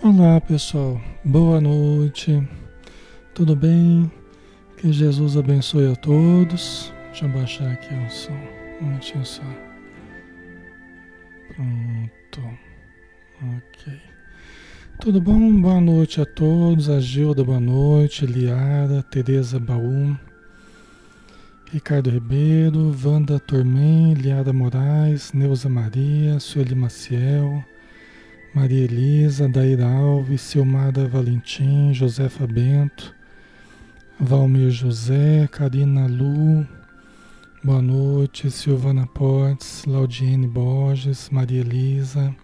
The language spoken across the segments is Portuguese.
Olá pessoal, boa noite, tudo bem? Que Jesus abençoe a todos. Deixa eu baixar aqui o som, um minutinho só. Pronto, ok. Tudo bom? Boa noite a todos. A Gilda, boa noite. Liara, Tereza Baú, Ricardo Ribeiro, Wanda Tormen, Liara Moraes, Neuza Maria, Sueli Maciel. Maria Elisa, Daíra Alves, Silmada Valentim, Josefa Bento, Valmir José, Karina Lu, boa noite, Silvana Portes, Laudiene Borges, Maria Elisa,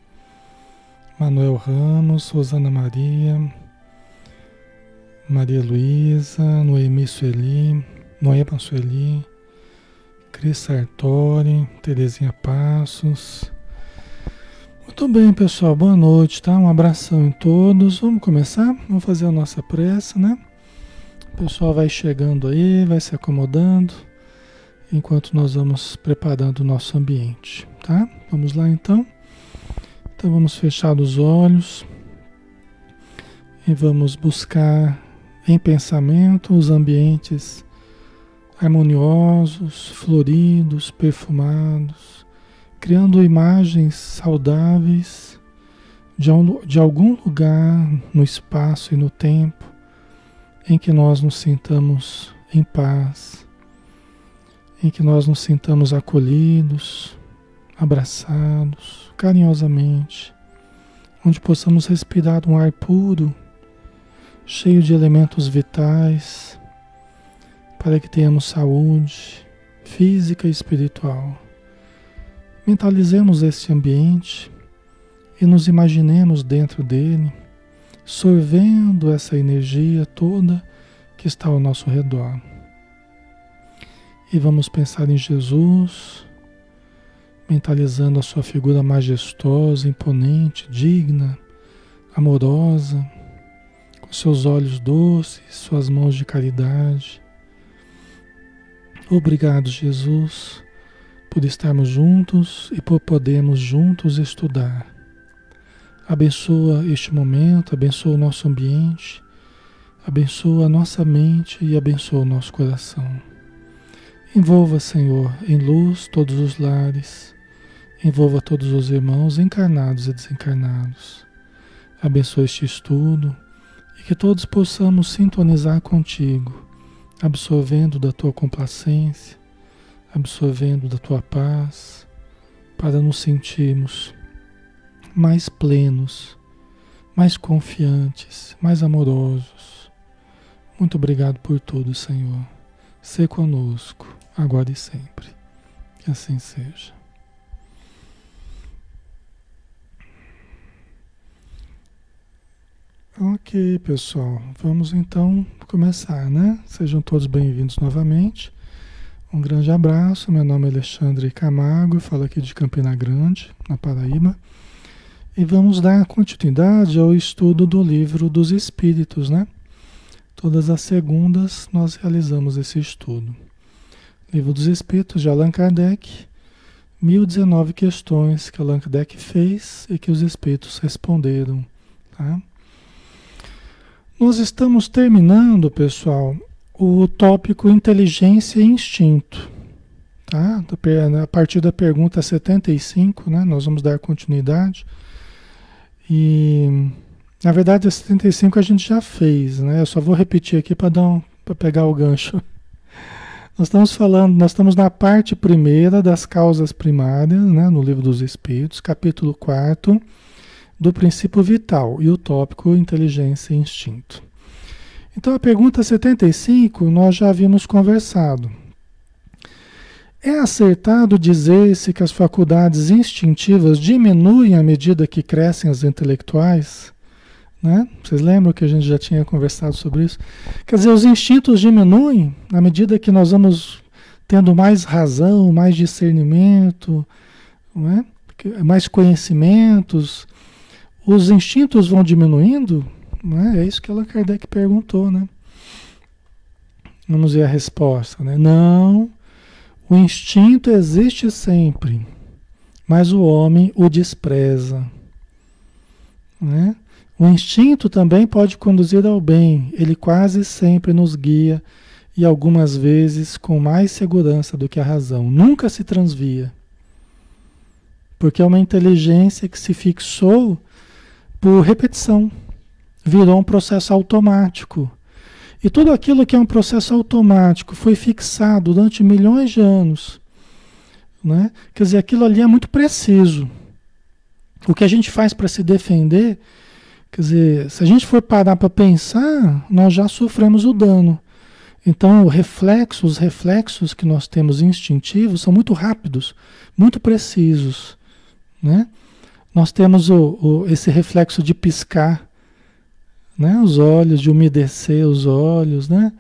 Manuel Ramos, Rosana Maria, Maria Luísa, Noemi Sueli, Noema Sueli, Cris Sartori, Terezinha Passos, muito bem, pessoal. Boa noite, tá? Um abração em todos. Vamos começar? Vamos fazer a nossa prece, né? O pessoal vai chegando aí, vai se acomodando, enquanto nós vamos preparando o nosso ambiente, tá? Vamos lá então. Então vamos fechar os olhos e vamos buscar em pensamento os ambientes harmoniosos, floridos, perfumados criando imagens saudáveis de, de algum lugar no espaço e no tempo em que nós nos sintamos em paz, em que nós nos sintamos acolhidos, abraçados, carinhosamente, onde possamos respirar um ar puro, cheio de elementos vitais, para que tenhamos saúde física e espiritual. Mentalizemos este ambiente e nos imaginemos dentro dele, sorvendo essa energia toda que está ao nosso redor. E vamos pensar em Jesus, mentalizando a sua figura majestosa, imponente, digna, amorosa, com seus olhos doces, suas mãos de caridade. Obrigado, Jesus por estarmos juntos e por podermos juntos estudar. Abençoa este momento, abençoa o nosso ambiente, abençoa a nossa mente e abençoa o nosso coração. Envolva, Senhor, em luz todos os lares, envolva todos os irmãos encarnados e desencarnados. Abençoa este estudo e que todos possamos sintonizar contigo, absorvendo da tua complacência absorvendo da tua paz, para nos sentirmos mais plenos, mais confiantes, mais amorosos. Muito obrigado por tudo, Senhor. Ser conosco, agora e sempre. Que assim seja. Ok, pessoal, vamos então começar, né? Sejam todos bem-vindos novamente. Um grande abraço, meu nome é Alexandre Camargo, falo aqui de Campina Grande, na Paraíba. E vamos dar continuidade ao estudo do livro dos Espíritos, né? Todas as segundas nós realizamos esse estudo. Livro dos Espíritos de Allan Kardec, 1019 questões que Allan Kardec fez e que os Espíritos responderam, tá? Nós estamos terminando, pessoal, o tópico inteligência e instinto. Tá? A partir da pergunta 75, né, nós vamos dar continuidade. E na verdade a 75 a gente já fez, né? Eu só vou repetir aqui para dar um, para pegar o gancho. Nós estamos falando, nós estamos na parte primeira das causas primárias, né, no livro dos Espíritos, capítulo 4, do princípio vital e o tópico inteligência e instinto. Então a pergunta 75 nós já havíamos conversado. É acertado dizer-se que as faculdades instintivas diminuem à medida que crescem as intelectuais? Né? Vocês lembram que a gente já tinha conversado sobre isso? Quer dizer, os instintos diminuem à medida que nós vamos tendo mais razão, mais discernimento, né? mais conhecimentos. Os instintos vão diminuindo? Né? É isso que Allan Kardec perguntou, né? Vamos ver a resposta, né? Não, o instinto existe sempre, mas o homem o despreza, né? O instinto também pode conduzir ao bem, ele quase sempre nos guia e algumas vezes com mais segurança do que a razão. Nunca se transvia. Porque é uma inteligência que se fixou por repetição, virou um processo automático. E tudo aquilo que é um processo automático foi fixado durante milhões de anos. Né? Quer dizer, aquilo ali é muito preciso. O que a gente faz para se defender, quer dizer, se a gente for parar para pensar, nós já sofremos o dano. Então, o reflexo, os reflexos que nós temos instintivos são muito rápidos, muito precisos. Né? Nós temos o, o, esse reflexo de piscar né? os olhos, de umedecer os olhos. Né?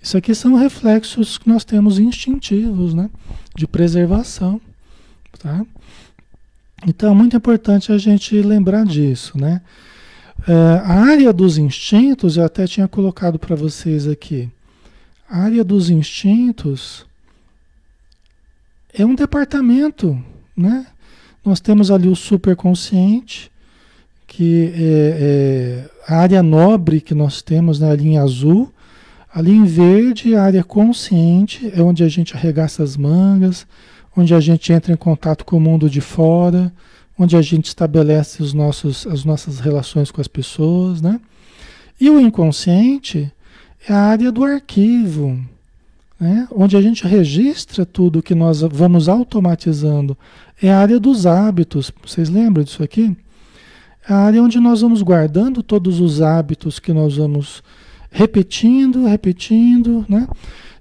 Isso aqui são reflexos que nós temos instintivos, né? de preservação. Tá? Então, é muito importante a gente lembrar disso. Né? É, a área dos instintos, eu até tinha colocado para vocês aqui. A área dos instintos é um departamento, né? Nós temos ali o superconsciente, que é, é a área nobre que nós temos na né, linha azul. Ali em verde, a área consciente, é onde a gente arregaça as mangas, onde a gente entra em contato com o mundo de fora, onde a gente estabelece os nossos, as nossas relações com as pessoas, né? E o inconsciente é a área do arquivo, né? onde a gente registra tudo que nós vamos automatizando. É a área dos hábitos. Vocês lembram disso aqui? A área onde nós vamos guardando todos os hábitos que nós vamos repetindo, repetindo, né?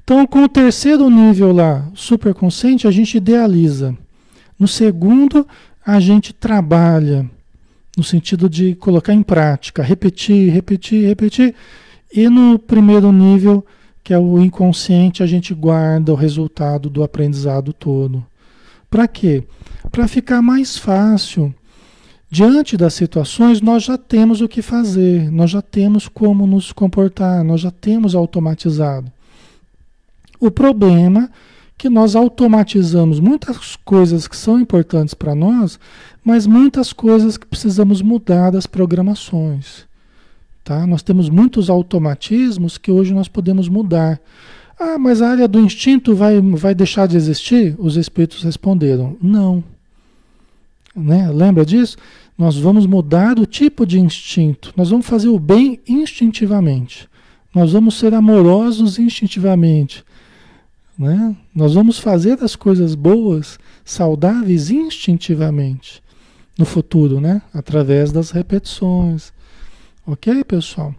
Então, com o terceiro nível lá, superconsciente, a gente idealiza. No segundo, a gente trabalha, no sentido de colocar em prática, repetir, repetir, repetir. E no primeiro nível, que é o inconsciente, a gente guarda o resultado do aprendizado todo. Para quê? Para ficar mais fácil. Diante das situações, nós já temos o que fazer, nós já temos como nos comportar, nós já temos automatizado. O problema é que nós automatizamos muitas coisas que são importantes para nós, mas muitas coisas que precisamos mudar das programações. Tá? Nós temos muitos automatismos que hoje nós podemos mudar. Ah, mas a área do instinto vai, vai deixar de existir? Os espíritos responderam: não. Né? Lembra disso? Nós vamos mudar o tipo de instinto. Nós vamos fazer o bem instintivamente. Nós vamos ser amorosos instintivamente. Né? Nós vamos fazer as coisas boas, saudáveis instintivamente no futuro, né? através das repetições Ok, pessoal?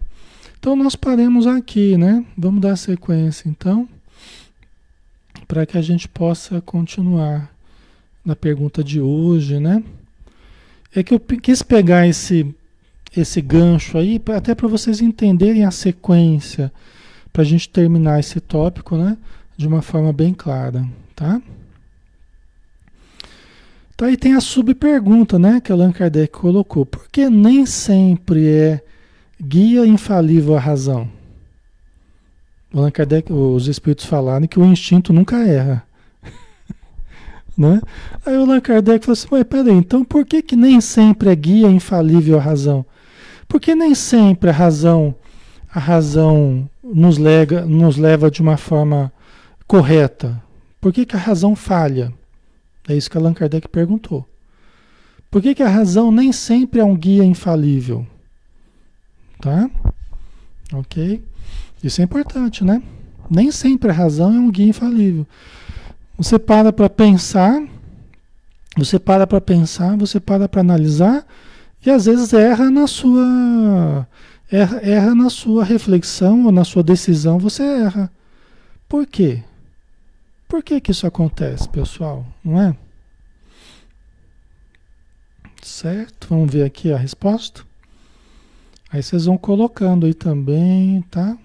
Então nós paremos aqui, né? Vamos dar sequência então, para que a gente possa continuar na pergunta de hoje, né? É que eu quis pegar esse esse gancho aí, até para vocês entenderem a sequência, para a gente terminar esse tópico, né? De uma forma bem clara, tá? Então aí tem a subpergunta, né? Que Allan Kardec colocou. Porque nem sempre é guia infalível à razão. Allan Kardec, os espíritos falaram que o instinto nunca erra. Né? Aí o Allan Kardec falou assim, mas peraí, então por que, que nem sempre é guia infalível à razão? Porque nem sempre a razão, a razão nos, lega, nos leva de uma forma correta. Por que, que a razão falha? É isso que Allan Kardec perguntou. Por que, que a razão nem sempre é um guia infalível? Tá? Ok? Isso é importante, né? Nem sempre a razão é um guia infalível. Você para para pensar, você para para pensar, você para para analisar e às vezes erra na sua erra, erra na sua reflexão ou na sua decisão, você erra. Por quê? Por que que isso acontece, pessoal? Não é? Certo? Vamos ver aqui a resposta. Aí vocês vão colocando aí também, tá?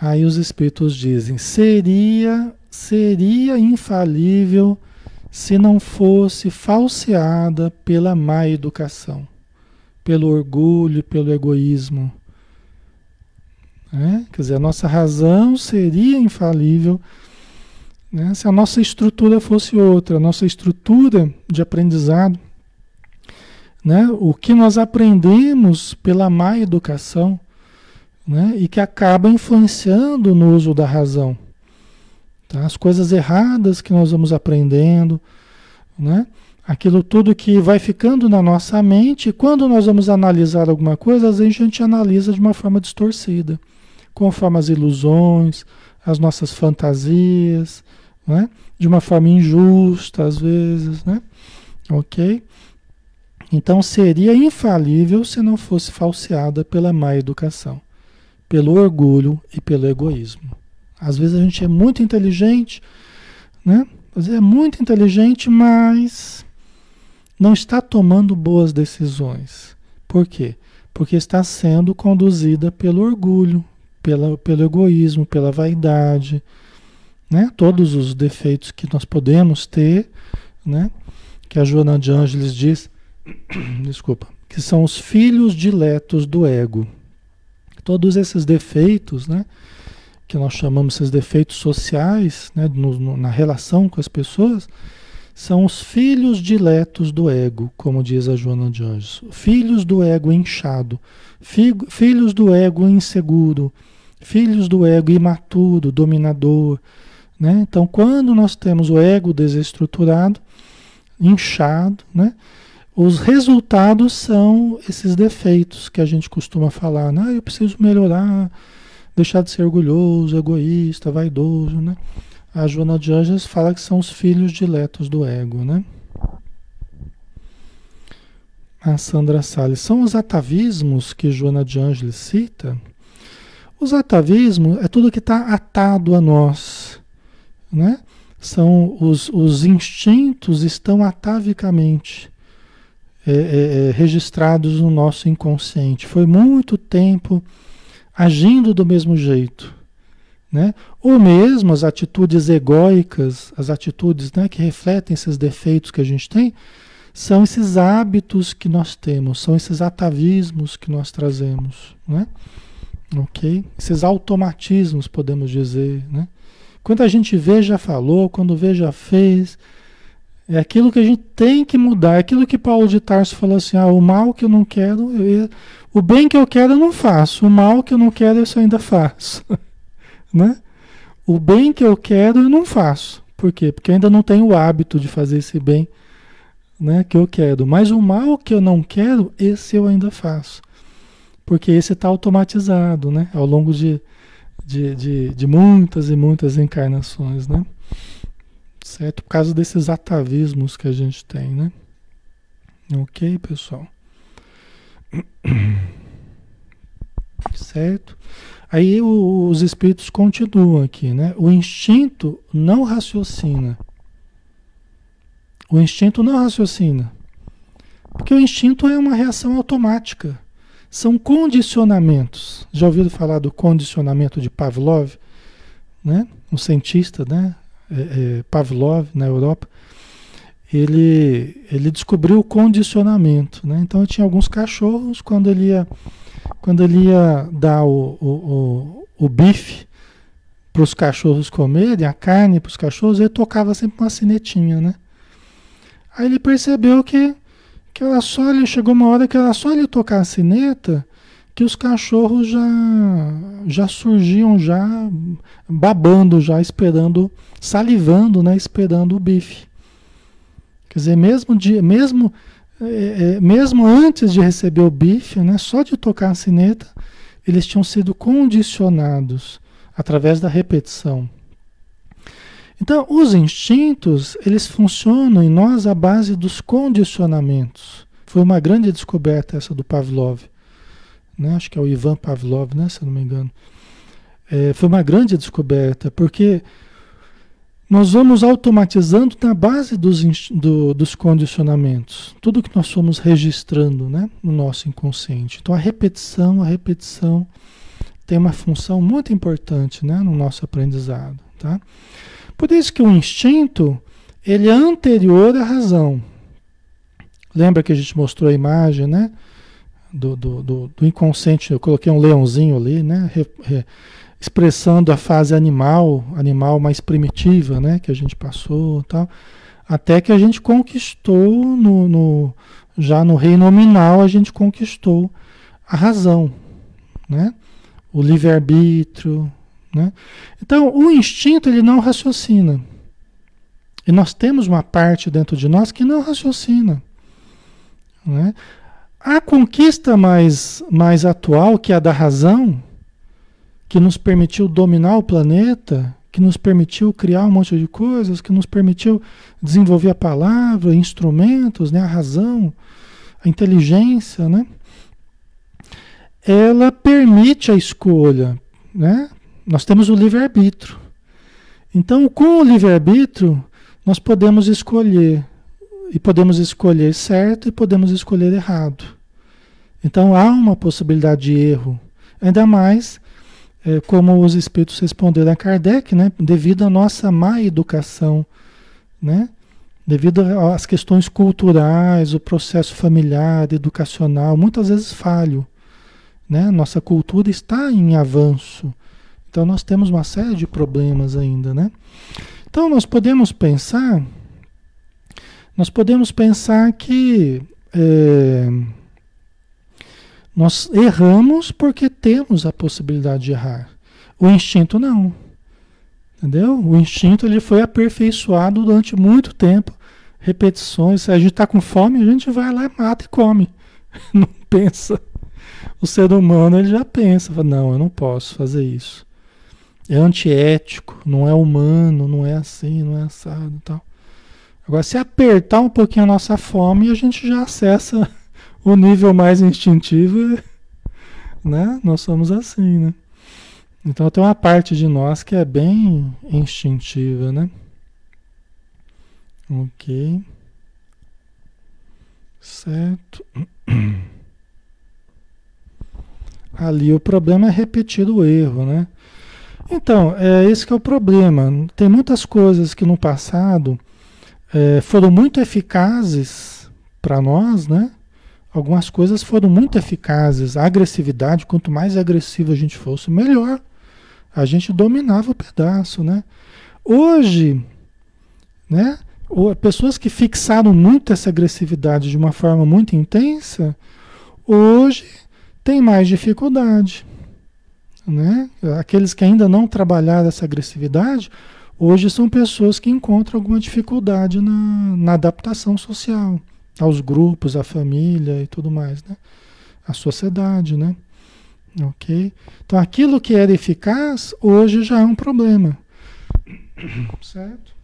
Aí os espíritos dizem: seria seria infalível se não fosse falseada pela má educação, pelo orgulho, pelo egoísmo. É? Quer dizer, a nossa razão seria infalível né? se a nossa estrutura fosse outra, a nossa estrutura de aprendizado né? O que nós aprendemos pela má educação, né? E que acaba influenciando no uso da razão. Tá? As coisas erradas que nós vamos aprendendo, né? Aquilo tudo que vai ficando na nossa mente, quando nós vamos analisar alguma coisa, às vezes a gente analisa de uma forma distorcida, conforme as ilusões, as nossas fantasias, né? de uma forma injusta às vezes, né? Ok? Então seria infalível se não fosse falseada pela má educação, pelo orgulho e pelo egoísmo. Às vezes a gente é muito inteligente, né? Às vezes é muito inteligente, mas não está tomando boas decisões. Por quê? Porque está sendo conduzida pelo orgulho, pela, pelo egoísmo, pela vaidade, né? Todos os defeitos que nós podemos ter, né? Que a Joana de Ângeles diz, desculpa, que são os filhos diletos do ego. Todos esses defeitos, né? Que nós chamamos esses defeitos sociais, né? No, no, na relação com as pessoas, são os filhos diletos do ego, como diz a Joana de Anjos. Filhos do ego inchado, filhos do ego inseguro, filhos do ego imaturo, dominador. Né? Então, quando nós temos o ego desestruturado, inchado, né? os resultados são esses defeitos que a gente costuma falar. Ah, eu preciso melhorar, deixar de ser orgulhoso, egoísta, vaidoso. Né? A Joana de Anjos fala que são os filhos diletos do ego, né? A Sandra Salles. São os atavismos que Joana de Angeles cita. Os atavismos é tudo que está atado a nós, né? São os, os instintos estão atavicamente é, é, registrados no nosso inconsciente. Foi muito tempo agindo do mesmo jeito. Né? Ou mesmo as atitudes egóicas, as atitudes né, que refletem esses defeitos que a gente tem, são esses hábitos que nós temos, são esses atavismos que nós trazemos. Né? Ok? Esses automatismos, podemos dizer. Né? Quando a gente vê, já falou, quando vê, já fez. É aquilo que a gente tem que mudar. É aquilo que Paulo de Tarso falou assim: ah, o mal que eu não quero, eu, o bem que eu quero eu não faço, o mal que eu não quero eu ainda faço. né? O bem que eu quero eu não faço. Por quê? Porque eu ainda não tenho o hábito de fazer esse bem né, que eu quero. Mas o mal que eu não quero, esse eu ainda faço. Porque esse está automatizado, né? Ao longo de, de, de, de, muitas e muitas encarnações, né? Certo? Por causa desses atavismos que a gente tem, né? Ok, pessoal? Certo? Aí o, os espíritos continuam aqui, né? O instinto não raciocina. O instinto não raciocina. Porque o instinto é uma reação automática. São condicionamentos. Já ouviram falar do condicionamento de Pavlov? Né? Um cientista, né? É, é, Pavlov, na Europa. Ele, ele descobriu o condicionamento. Né? Então tinha alguns cachorros, quando ele ia quando ele ia dar o, o, o, o bife para os cachorros comerem, a carne para os cachorros, ele tocava sempre uma sinetinha, né? Aí ele percebeu que, que só ele chegou uma hora que ela só ele tocar a sineta que os cachorros já já surgiam já babando já esperando salivando né esperando o bife quer dizer mesmo de mesmo é, é, mesmo antes de receber o bife, né, só de tocar a sineta, eles tinham sido condicionados através da repetição. Então, os instintos, eles funcionam em nós à base dos condicionamentos. Foi uma grande descoberta essa do Pavlov. Né? Acho que é o Ivan Pavlov, né? se eu não me engano. É, foi uma grande descoberta, porque nós vamos automatizando na base dos, do, dos condicionamentos, tudo que nós fomos registrando né, no nosso inconsciente. Então a repetição, a repetição tem uma função muito importante né, no nosso aprendizado. Tá? Por isso que o instinto ele é anterior à razão. Lembra que a gente mostrou a imagem né, do, do, do, do inconsciente? Eu coloquei um leãozinho ali, né? Re, re, expressando a fase animal, animal mais primitiva, né, que a gente passou, tal, até que a gente conquistou no, no Já no reino nominal a gente conquistou a razão, né? O livre-arbítrio, né? Então, o instinto ele não raciocina. E nós temos uma parte dentro de nós que não raciocina. Né? A conquista mais, mais atual, que é a da razão, que nos permitiu dominar o planeta, que nos permitiu criar um monte de coisas, que nos permitiu desenvolver a palavra, instrumentos, né, a razão, a inteligência, né? Ela permite a escolha, né? Nós temos o livre-arbítrio. Então, com o livre-arbítrio, nós podemos escolher e podemos escolher certo e podemos escolher errado. Então há uma possibilidade de erro, ainda mais é, como os espíritos responderam a Kardec, né, devido à nossa má educação, né, devido às questões culturais, o processo familiar, educacional, muitas vezes falho. Né? Nossa cultura está em avanço, então nós temos uma série de problemas ainda. Né? Então nós podemos pensar nós podemos pensar que é, nós erramos porque temos a possibilidade de errar. O instinto não. Entendeu? O instinto ele foi aperfeiçoado durante muito tempo, repetições. Se a gente está com fome, a gente vai lá, mata e come. Não pensa. O ser humano ele já pensa, não, eu não posso fazer isso. É antiético, não é humano, não é assim, não é assado, tal. Agora, se apertar um pouquinho a nossa fome, a gente já acessa o nível mais instintivo, né? Nós somos assim, né? Então tem uma parte de nós que é bem instintiva, né? Ok. Certo. Ali o problema é repetir o erro, né? Então, é esse que é o problema. Tem muitas coisas que no passado é, foram muito eficazes para nós, né? Algumas coisas foram muito eficazes. A agressividade, quanto mais agressivo a gente fosse, melhor. A gente dominava o pedaço, né? Hoje, né? Pessoas que fixaram muito essa agressividade de uma forma muito intensa, hoje tem mais dificuldade, né? Aqueles que ainda não trabalharam essa agressividade, Hoje são pessoas que encontram alguma dificuldade na, na adaptação social, aos grupos, à família e tudo mais, né? A sociedade, né? Ok? Então aquilo que era eficaz, hoje já é um problema. Certo?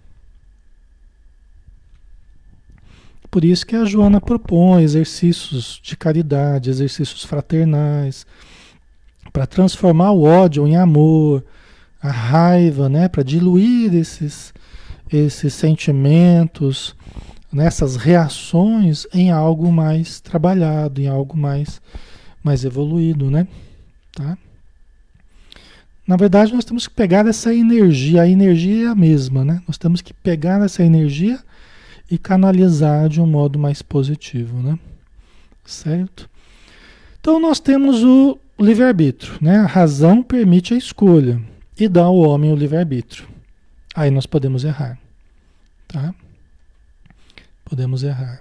Por isso que a Joana propõe exercícios de caridade, exercícios fraternais, para transformar o ódio em amor, a raiva, né, para diluir esses, esses sentimentos, nessas reações em algo mais trabalhado, em algo mais, mais evoluído, né? Tá? Na verdade, nós temos que pegar essa energia, a energia é a mesma, né? Nós temos que pegar essa energia e canalizar de um modo mais positivo, né? Certo? Então nós temos o livre-arbítrio, né? A razão permite a escolha e dá ao homem o livre-arbítrio. Aí nós podemos errar. Tá? Podemos errar.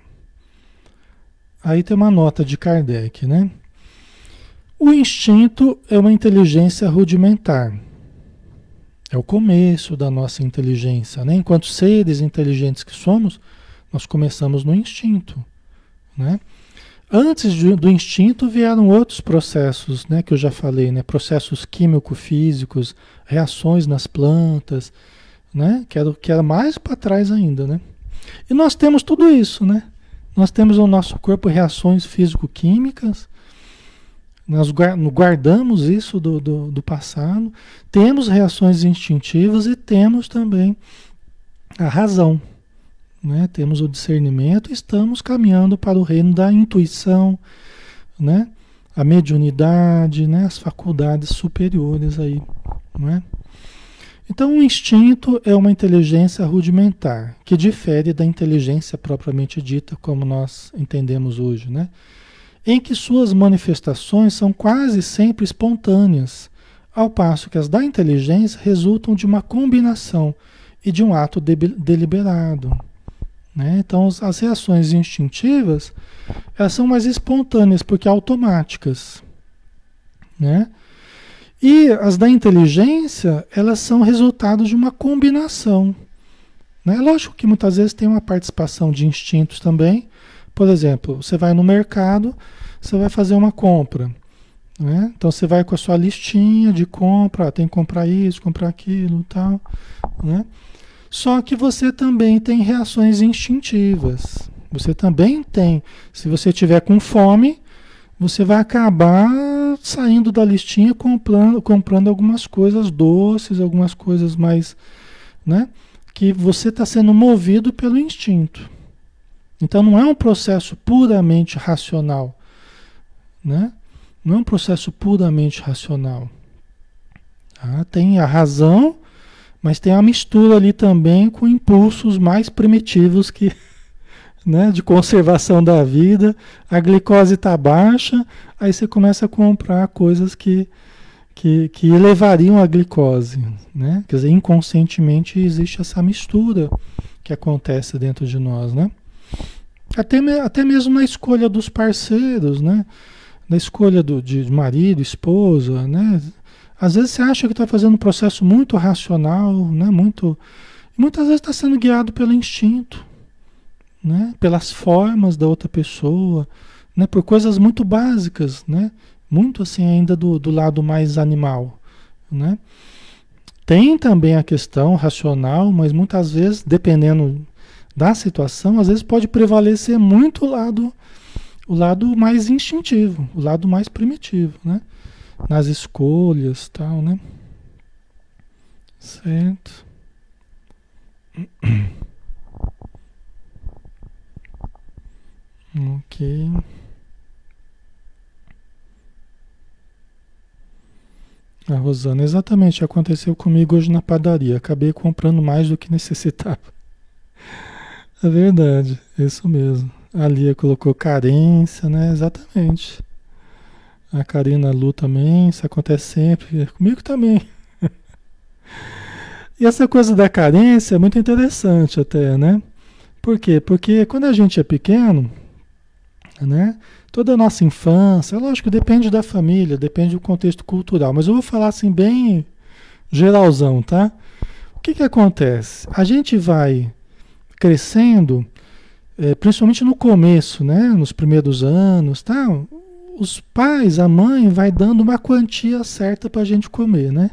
Aí tem uma nota de Kardec, né? O instinto é uma inteligência rudimentar. É o começo da nossa inteligência, né? Enquanto seres inteligentes que somos, nós começamos no instinto, né? Antes do instinto vieram outros processos, né, que eu já falei, né, processos químico-físicos, reações nas plantas, né, que era, que era mais para trás ainda, né. E nós temos tudo isso, né. Nós temos no nosso corpo reações físico-químicas, nós guardamos isso do, do, do passado, temos reações instintivas e temos também a razão, né? temos o discernimento, estamos caminhando para o reino da intuição, né? a mediunidade, né? as faculdades superiores aí. Né? Então, o instinto é uma inteligência rudimentar, que difere da inteligência propriamente dita, como nós entendemos hoje, né? em que suas manifestações são quase sempre espontâneas, ao passo que as da inteligência resultam de uma combinação e de um ato de deliberado. Né? Então, as reações instintivas, elas são mais espontâneas, porque automáticas. Né? E as da inteligência, elas são resultado de uma combinação. Né? Lógico que muitas vezes tem uma participação de instintos também. Por exemplo, você vai no mercado, você vai fazer uma compra. Né? Então você vai com a sua listinha de compra, tem que comprar isso, comprar aquilo tal. Né? Só que você também tem reações instintivas. Você também tem. Se você tiver com fome, você vai acabar saindo da listinha comprando, comprando algumas coisas doces, algumas coisas mais, né? Que você está sendo movido pelo instinto. Então não é um processo puramente racional, né? Não é um processo puramente racional. Tá? Tem a razão, mas tem a mistura ali também com impulsos mais primitivos que né, de conservação da vida, a glicose está baixa, aí você começa a comprar coisas que, que, que elevariam a glicose. Né? Quer dizer, inconscientemente existe essa mistura que acontece dentro de nós. Né? Até, até mesmo na escolha dos parceiros, né? na escolha do, de marido, esposa. Né? Às vezes você acha que está fazendo um processo muito racional, né? muito, muitas vezes está sendo guiado pelo instinto né? pelas formas da outra pessoa, né? por coisas muito básicas, né? muito assim ainda do, do lado mais animal. Né? Tem também a questão racional, mas muitas vezes, dependendo da situação, às vezes pode prevalecer muito o lado, o lado mais instintivo, o lado mais primitivo, né? Nas escolhas tal, né? Certo. Ok. A Rosana, exatamente, aconteceu comigo hoje na padaria. Acabei comprando mais do que necessitava. É verdade, isso mesmo. A Lia colocou carência, né? Exatamente. A Karina Lu também, isso acontece sempre. Comigo também. E essa coisa da carência é muito interessante até, né? Por quê? Porque quando a gente é pequeno, né? Toda a nossa infância, lógico, depende da família, depende do contexto cultural, mas eu vou falar assim bem geralzão, tá? O que que acontece? A gente vai crescendo, é, principalmente no começo, né? Nos primeiros anos, tá? Os pais, a mãe vai dando uma quantia certa para a gente comer, né?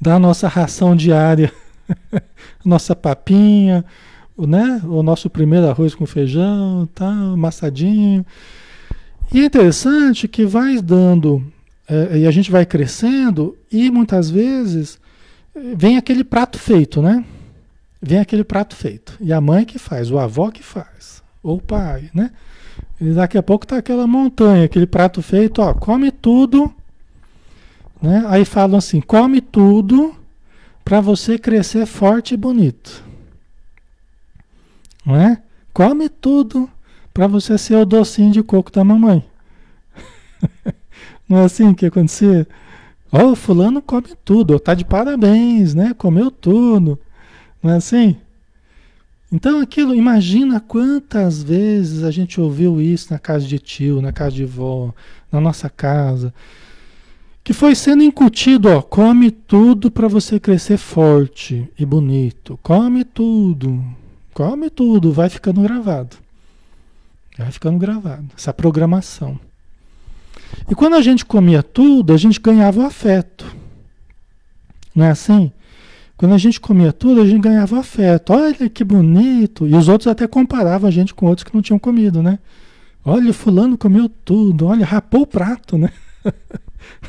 Da nossa ração diária, nossa papinha, né? O nosso primeiro arroz com feijão, tá? Amassadinho. E é interessante que vai dando, é, e a gente vai crescendo, e muitas vezes vem aquele prato feito, né? Vem aquele prato feito. E a mãe que faz, o avó que faz, ou o pai, né? E daqui a pouco tá aquela montanha, aquele prato feito, ó, come tudo, né? Aí falam assim, come tudo para você crescer forte e bonito não é? Come tudo para você ser o docinho de coco da mamãe. não é assim que acontecia? Ó, oh, fulano come tudo, tá de parabéns, né? Comeu tudo. Não é assim? Então aquilo, imagina quantas vezes a gente ouviu isso na casa de tio, na casa de vó, na nossa casa, que foi sendo incutido, ó, come tudo para você crescer forte e bonito. Come tudo, Come tudo, vai ficando gravado. Vai ficando gravado. Essa programação. E quando a gente comia tudo, a gente ganhava o afeto. Não é assim? Quando a gente comia tudo, a gente ganhava afeto. Olha que bonito. E os outros até comparavam a gente com outros que não tinham comido, né? Olha, fulano comeu tudo. Olha, rapou o prato, né?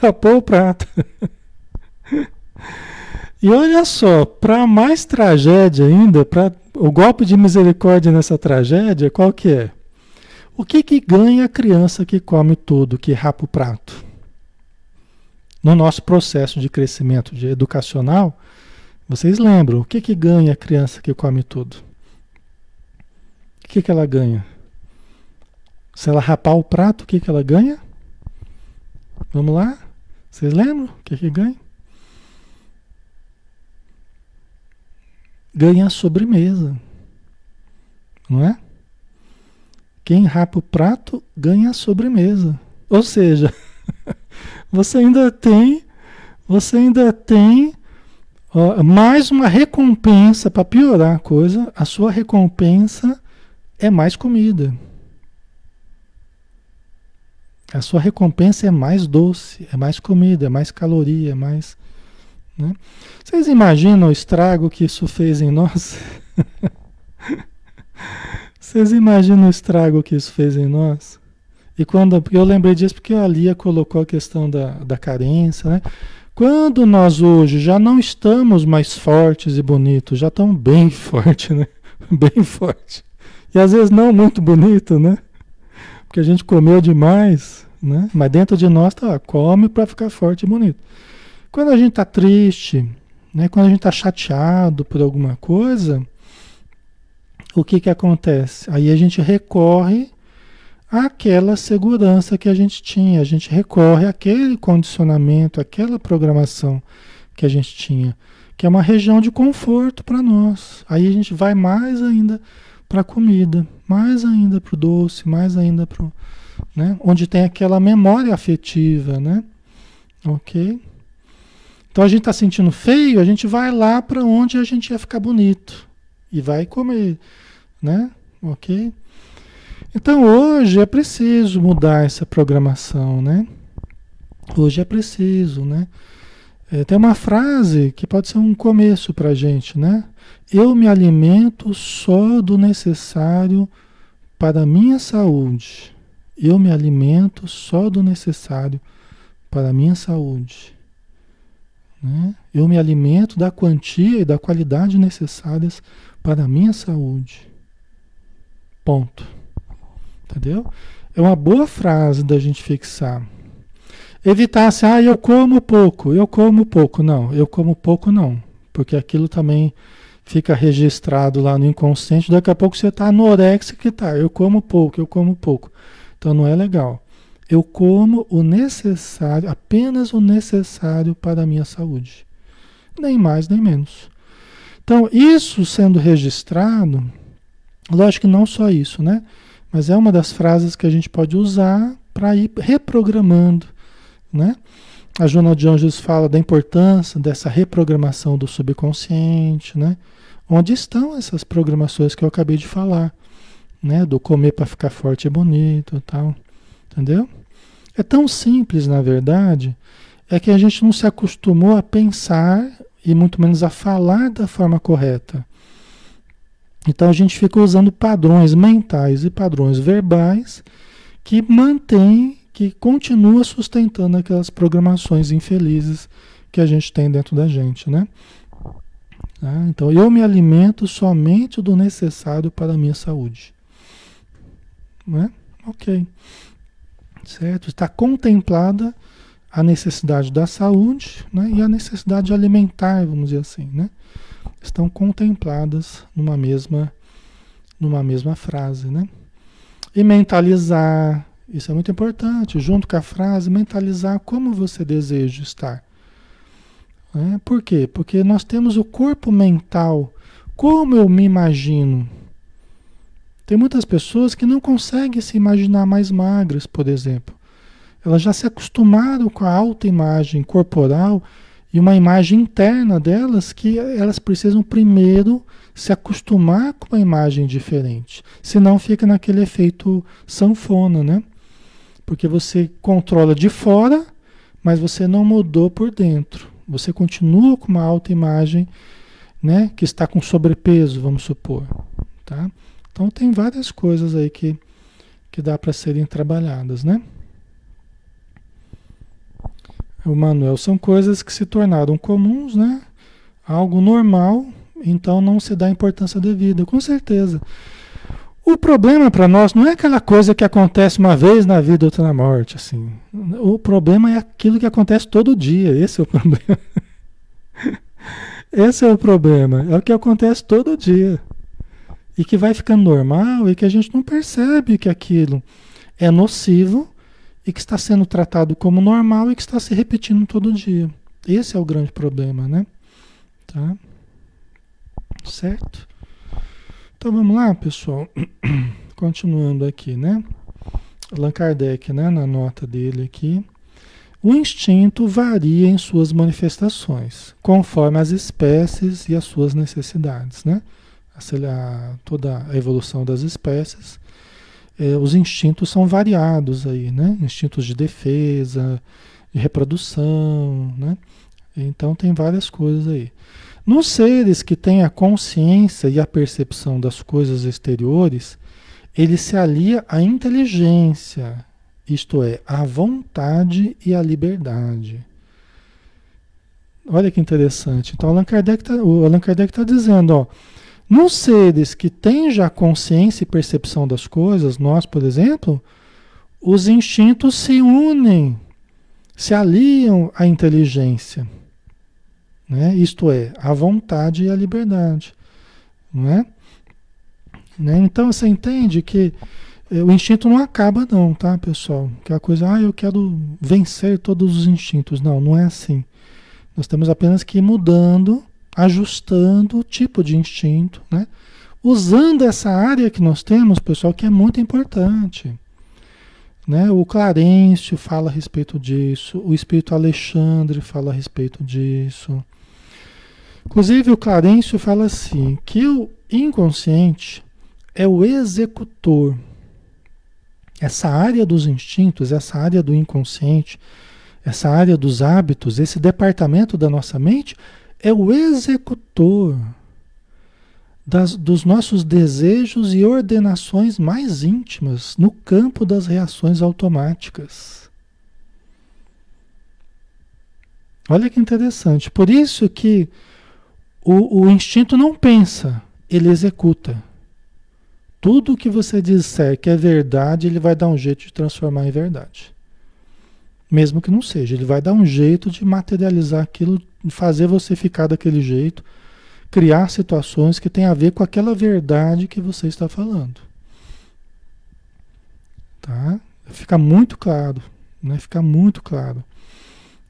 rapou o prato. e olha só, para mais tragédia ainda, para o golpe de misericórdia nessa tragédia, qual que é? O que que ganha a criança que come tudo, que rapa o prato? No nosso processo de crescimento de educacional, vocês lembram, o que que ganha a criança que come tudo? O que que ela ganha? Se ela rapar o prato, o que que ela ganha? Vamos lá? Vocês lembram o que que ganha? Ganha a sobremesa. não é? Quem rapa o prato ganha a sobremesa. Ou seja, você ainda tem, você ainda tem ó, mais uma recompensa para piorar a coisa. A sua recompensa é mais comida. A sua recompensa é mais doce, é mais comida, é mais caloria, é mais. Né? Vocês imaginam o estrago que isso fez em nós? Vocês imaginam o estrago que isso fez em nós? E quando eu lembrei disso porque a Lia colocou a questão da, da carência, né? Quando nós hoje já não estamos mais fortes e bonitos, já estamos bem fortes, né? Bem forte. E às vezes não muito bonito, né? Porque a gente comeu demais, né? Mas dentro de nós tá, come para ficar forte e bonito. Quando a gente está triste, né? Quando a gente está chateado por alguma coisa, o que que acontece? Aí a gente recorre àquela segurança que a gente tinha, a gente recorre àquele condicionamento, àquela programação que a gente tinha, que é uma região de conforto para nós. Aí a gente vai mais ainda para a comida, mais ainda para o doce, mais ainda para né? onde tem aquela memória afetiva, né? Ok? Então a gente está sentindo feio, a gente vai lá para onde a gente ia ficar bonito e vai comer, né? Ok? Então hoje é preciso mudar essa programação, né? Hoje é preciso, né? É, tem uma frase que pode ser um começo para a gente, né? Eu me alimento só do necessário para a minha saúde. Eu me alimento só do necessário para a minha saúde. Né? Eu me alimento da quantia e da qualidade necessárias para a minha saúde. Ponto. Entendeu? É uma boa frase da gente fixar. Evitar assim, ah, eu como pouco, eu como pouco. Não, eu como pouco não. Porque aquilo também fica registrado lá no inconsciente, daqui a pouco você está anorexia que tá, eu como pouco, eu como pouco. Então não é legal. Eu como o necessário, apenas o necessário para a minha saúde. Nem mais, nem menos. Então, isso sendo registrado, lógico que não só isso, né? Mas é uma das frases que a gente pode usar para ir reprogramando, né? A Joana de Anjos fala da importância dessa reprogramação do subconsciente, né? Onde estão essas programações que eu acabei de falar, né? Do comer para ficar forte e bonito, tal, entendeu? É tão simples, na verdade, é que a gente não se acostumou a pensar e muito menos a falar da forma correta. Então a gente fica usando padrões mentais e padrões verbais que mantêm que continua sustentando aquelas programações infelizes que a gente tem dentro da gente, né? Tá? Então eu me alimento somente do necessário para a minha saúde. Né? Ok. Certo? Está contemplada a necessidade da saúde né? e a necessidade alimentar, vamos dizer assim, né? Estão contempladas numa mesma, numa mesma frase, né? E mentalizar, isso é muito importante, junto com a frase, mentalizar como você deseja estar. É, por quê? Porque nós temos o corpo mental. Como eu me imagino? Tem muitas pessoas que não conseguem se imaginar mais magras, por exemplo. Elas já se acostumaram com a autoimagem corporal e uma imagem interna delas que elas precisam primeiro se acostumar com uma imagem diferente. Senão fica naquele efeito sanfona, né? Porque você controla de fora, mas você não mudou por dentro. Você continua com uma alta imagem, né, que está com sobrepeso, vamos supor, tá? Então tem várias coisas aí que que dá para serem trabalhadas, né? O Manuel são coisas que se tornaram comuns, né? Algo normal, então não se dá importância devida, com certeza. O problema para nós não é aquela coisa que acontece uma vez na vida, outra na morte, assim. O problema é aquilo que acontece todo dia. Esse é o problema. Esse é o problema. É o que acontece todo dia. E que vai ficando normal e que a gente não percebe que aquilo é nocivo e que está sendo tratado como normal e que está se repetindo todo dia. Esse é o grande problema, né? Tá? Certo? Então vamos lá, pessoal. Continuando aqui, né? Allan Kardec, né, na nota dele aqui. O instinto varia em suas manifestações, conforme as espécies e as suas necessidades, né? A, toda a evolução das espécies, eh, os instintos são variados aí, né? Instintos de defesa, de reprodução, né? Então tem várias coisas aí. Nos seres que têm a consciência e a percepção das coisas exteriores, ele se alia à inteligência, isto é, à vontade e à liberdade. Olha que interessante. Então Allan Kardec tá, o Allan Kardec está dizendo, ó, nos seres que têm já consciência e percepção das coisas, nós, por exemplo, os instintos se unem, se aliam à inteligência. Né? Isto é, a vontade e a liberdade. É? Né? Então você entende que eh, o instinto não acaba, não, tá, pessoal? Que a coisa, ah, eu quero vencer todos os instintos. Não, não é assim. Nós temos apenas que ir mudando, ajustando o tipo de instinto, né? Usando essa área que nós temos, pessoal, que é muito importante. Né? O Clarencio fala a respeito disso, o Espírito Alexandre fala a respeito disso. Inclusive, o Clarencio fala assim: que o inconsciente é o executor. Essa área dos instintos, essa área do inconsciente, essa área dos hábitos, esse departamento da nossa mente é o executor das, dos nossos desejos e ordenações mais íntimas no campo das reações automáticas. Olha que interessante. Por isso que o, o instinto não pensa, ele executa. Tudo que você disser que é verdade, ele vai dar um jeito de transformar em verdade. Mesmo que não seja, ele vai dar um jeito de materializar aquilo, fazer você ficar daquele jeito, criar situações que têm a ver com aquela verdade que você está falando. Tá? Fica muito claro, né? Fica muito claro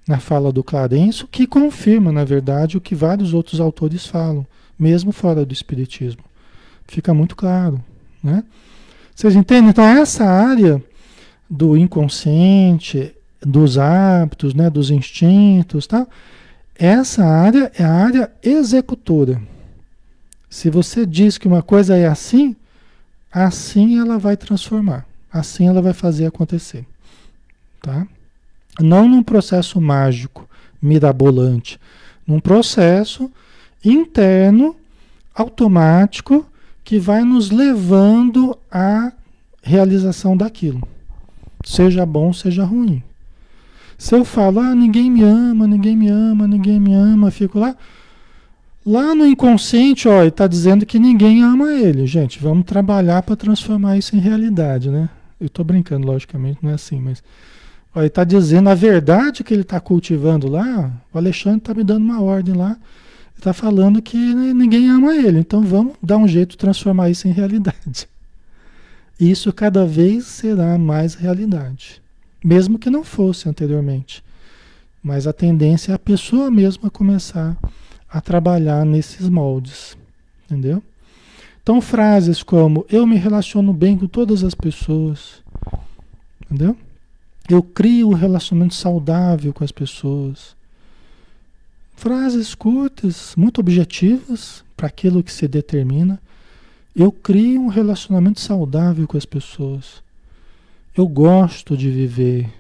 na fala do Clarencio, que confirma, na verdade, o que vários outros autores falam, mesmo fora do Espiritismo. Fica muito claro. Né? Vocês entendem? Então, essa área do inconsciente, dos hábitos, né, dos instintos, tá? Essa área é a área executora. Se você diz que uma coisa é assim, assim ela vai transformar, assim ela vai fazer acontecer. Tá? Não num processo mágico, mirabolante, num processo interno, automático, que vai nos levando à realização daquilo. Seja bom, seja ruim. Se eu falo, ah, ninguém me ama, ninguém me ama, ninguém me ama, fico lá. Lá no inconsciente, ó, está dizendo que ninguém ama ele. Gente, vamos trabalhar para transformar isso em realidade, né? Eu estou brincando, logicamente, não é assim, mas ele está dizendo a verdade que ele está cultivando lá. O Alexandre está me dando uma ordem lá. Está falando que ninguém ama ele. Então vamos dar um jeito de transformar isso em realidade. Isso cada vez será mais realidade. Mesmo que não fosse anteriormente. Mas a tendência é a pessoa mesma começar a trabalhar nesses moldes. Entendeu? Então, frases como eu me relaciono bem com todas as pessoas. Entendeu? Eu crio um relacionamento saudável com as pessoas. Frases curtas, muito objetivas para aquilo que se determina. Eu crio um relacionamento saudável com as pessoas. Eu gosto de viver.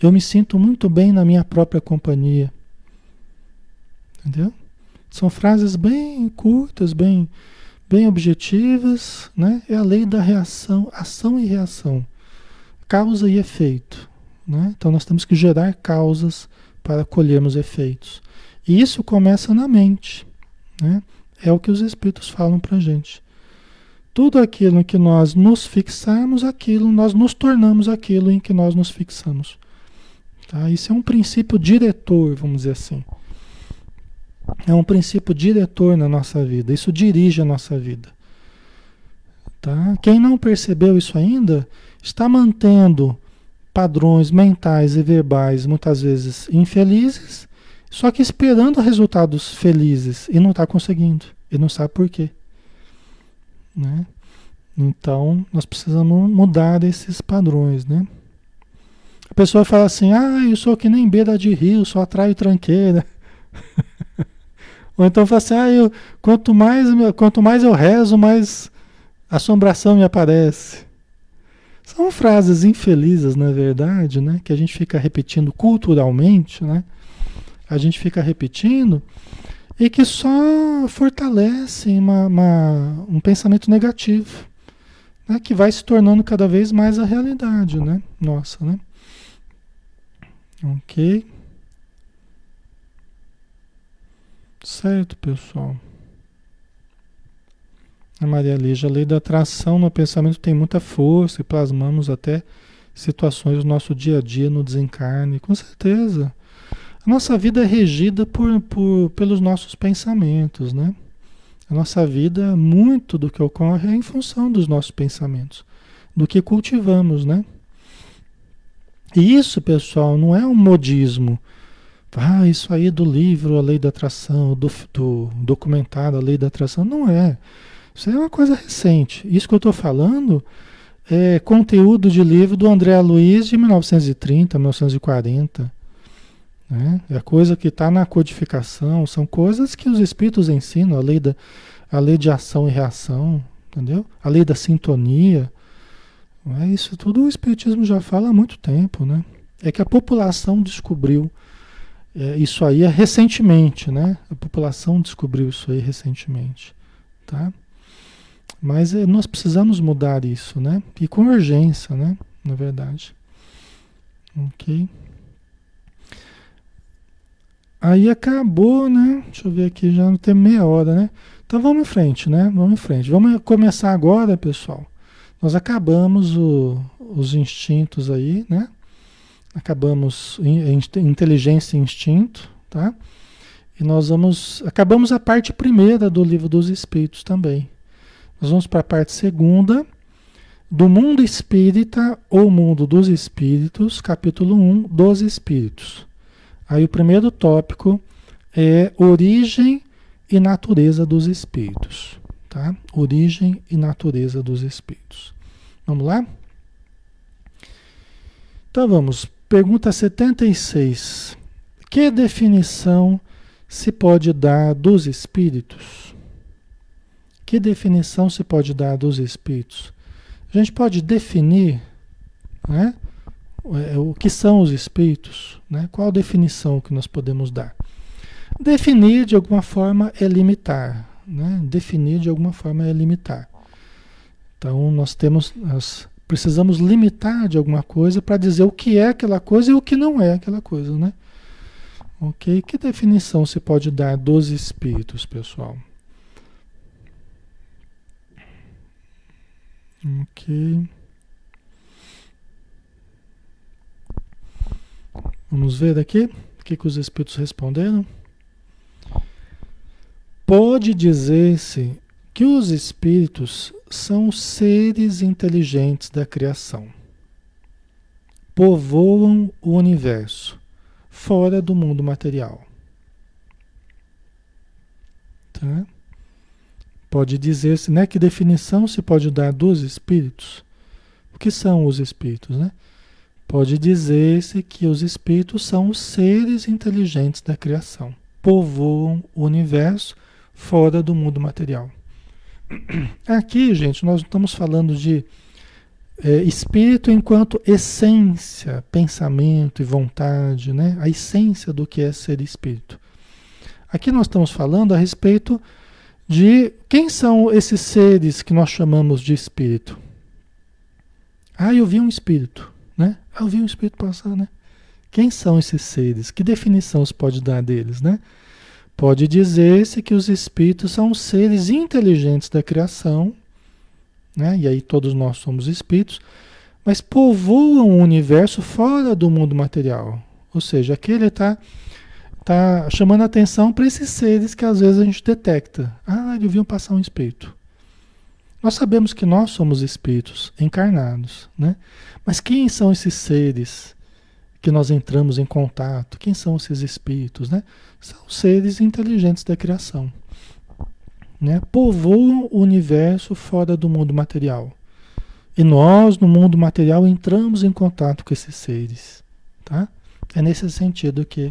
Eu me sinto muito bem na minha própria companhia. Entendeu? São frases bem curtas, bem, bem objetivas, né? É a lei da reação, ação e reação causa e efeito. Né? Então nós temos que gerar causas para colhermos efeitos. E isso começa na mente. Né? É o que os espíritos falam para a gente. Tudo aquilo em que nós nos fixarmos, aquilo, nós nos tornamos aquilo em que nós nos fixamos. Tá? Isso é um princípio diretor, vamos dizer assim. É um princípio diretor na nossa vida. Isso dirige a nossa vida. Tá? Quem não percebeu isso ainda, está mantendo padrões mentais e verbais muitas vezes infelizes, só que esperando resultados felizes e não está conseguindo e não sabe por quê. Né? Então, nós precisamos mudar esses padrões, né? A pessoa fala assim: "Ah, eu sou que nem beira de rio, só atraio tranqueira". Ou então fala assim: "Ah, eu, quanto mais quanto mais eu rezo, mais assombração me aparece". São frases infelizes, na verdade, né? Que a gente fica repetindo culturalmente, né? A gente fica repetindo e que só fortalecem uma, uma, um pensamento negativo, né? Que vai se tornando cada vez mais a realidade, né? Nossa, né? Ok. Certo, pessoal. A Maria Lígia, a lei da atração no pensamento tem muita força e plasmamos até situações do nosso dia a dia no desencarne, com certeza. Nossa vida é regida por, por, pelos nossos pensamentos, né? A nossa vida, muito do que ocorre é em função dos nossos pensamentos, do que cultivamos, né? E isso, pessoal, não é um modismo. Ah, isso aí do livro A Lei da Atração, do, do documentário A Lei da Atração. Não é. Isso é uma coisa recente. Isso que eu estou falando é conteúdo de livro do André Luiz de 1930, 1940. Né? É coisa que está na codificação, são coisas que os espíritos ensinam, a lei, da, a lei de ação e reação, entendeu? A lei da sintonia. É isso tudo o Espiritismo já fala há muito tempo, né? É que a população descobriu é, isso aí recentemente, né? A população descobriu isso aí recentemente, tá? Mas é, nós precisamos mudar isso, né? E com urgência, né? Na verdade. Ok. Aí acabou, né? Deixa eu ver aqui, já não tem meia hora, né? Então vamos em frente, né? Vamos em frente. Vamos começar agora, pessoal. Nós acabamos o, os instintos aí, né? Acabamos inteligência e instinto, tá? E nós vamos. Acabamos a parte primeira do livro dos Espíritos também. Nós vamos para a parte segunda do mundo espírita ou mundo dos espíritos, capítulo 1 dos espíritos. Aí o primeiro tópico é origem e natureza dos espíritos, tá? Origem e natureza dos espíritos. Vamos lá? Então vamos, pergunta 76. Que definição se pode dar dos espíritos? Que definição se pode dar dos espíritos? A gente pode definir, né? É, o que são os espíritos, né? qual definição que nós podemos dar. Definir de alguma forma é limitar, né? definir de alguma forma é limitar. Então nós temos, nós precisamos limitar de alguma coisa para dizer o que é aquela coisa e o que não é aquela coisa, né? Ok? Que definição se pode dar dos espíritos, pessoal? Ok. Vamos ver aqui o que, que os espíritos responderam. Pode dizer-se que os espíritos são seres inteligentes da criação. Povoam o universo, fora do mundo material. Tá? Pode dizer-se, né? Que definição se pode dar dos espíritos? O que são os espíritos, né? Pode dizer-se que os espíritos são os seres inteligentes da criação, povoam o universo fora do mundo material. Aqui, gente, nós estamos falando de é, espírito enquanto essência, pensamento e vontade, né? A essência do que é ser espírito. Aqui nós estamos falando a respeito de quem são esses seres que nós chamamos de espírito. Ah, eu vi um espírito. Né? Eu vi um espírito passar, né? Quem são esses seres? Que definição se pode dar deles, né? Pode dizer-se que os espíritos são seres inteligentes da criação, né? E aí todos nós somos espíritos, mas povoam o universo fora do mundo material. Ou seja, aqui ele está tá chamando atenção para esses seres que às vezes a gente detecta. Ah, deviam passar um espírito. Nós sabemos que nós somos espíritos encarnados, né? Mas quem são esses seres que nós entramos em contato? Quem são esses espíritos, né? São seres inteligentes da criação. né, povoam o universo fora do mundo material. E nós, no mundo material, entramos em contato com esses seres. Tá? É nesse sentido que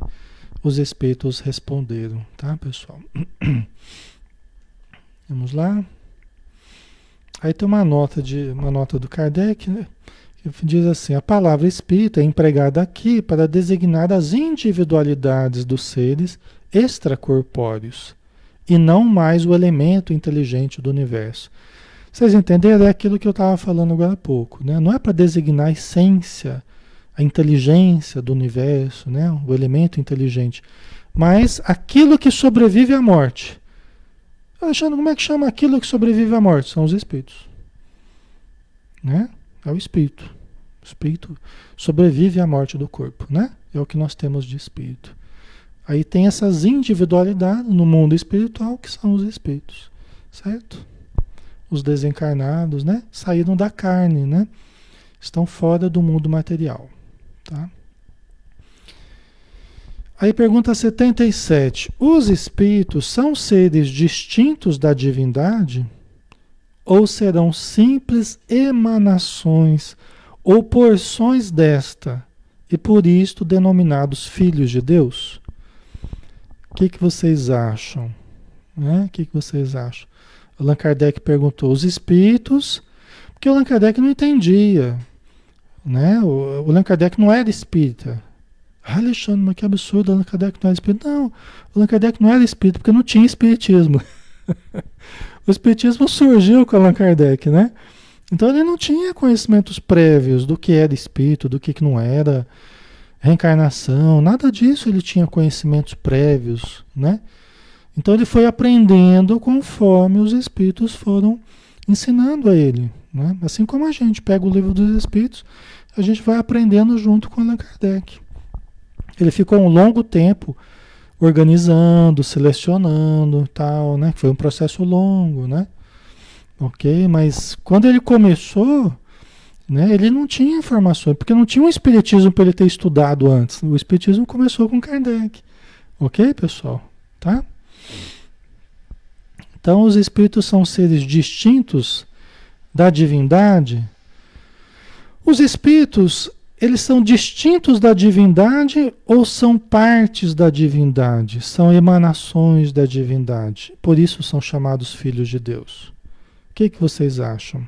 os espíritos responderam, tá, pessoal? Vamos lá. Aí tem uma nota de uma nota do Kardec, né? Diz assim: a palavra espírito é empregada aqui para designar as individualidades dos seres extracorpóreos e não mais o elemento inteligente do universo. Vocês entenderam? É aquilo que eu estava falando agora há pouco. Né? Não é para designar a essência, a inteligência do universo, né? o elemento inteligente, mas aquilo que sobrevive à morte. Alexandre, como é que chama aquilo que sobrevive à morte? São os espíritos. Né? É o espírito. O espírito sobrevive à morte do corpo, né? É o que nós temos de espírito. Aí tem essas individualidades no mundo espiritual que são os espíritos, certo? Os desencarnados, né? Saíram da carne, né? Estão fora do mundo material, tá? Aí pergunta 77. Os espíritos são seres distintos da divindade? Ou serão simples emanações ou porções desta, e por isto denominados filhos de Deus? que, que vocês acham? Né? O que, que vocês acham? Allan Kardec perguntou os espíritos, porque o Allan Kardec não entendia. Né? O, o Allan Kardec não era espírita. Alexandre, mas que absurdo, Allan Kardec não era espírita. Não, Allan Kardec não era espírita, porque não tinha espiritismo. o espiritismo surgiu com Allan Kardec, né? Então ele não tinha conhecimentos prévios do que era espírito, do que, que não era reencarnação, nada disso ele tinha conhecimentos prévios, né? Então ele foi aprendendo conforme os espíritos foram ensinando a ele, né? Assim como a gente pega o livro dos espíritos, a gente vai aprendendo junto com Allan Kardec. Ele ficou um longo tempo organizando, selecionando, tal, né? Foi um processo longo, né? Ok, mas quando ele começou, né? Ele não tinha informações, porque não tinha um espiritismo para ele ter estudado antes. O espiritismo começou com Kardec. Ok, pessoal? Tá? Então, os espíritos são seres distintos da divindade. Os espíritos, eles são distintos da divindade ou são partes da divindade? São emanações da divindade. Por isso são chamados filhos de Deus. O que, que vocês acham?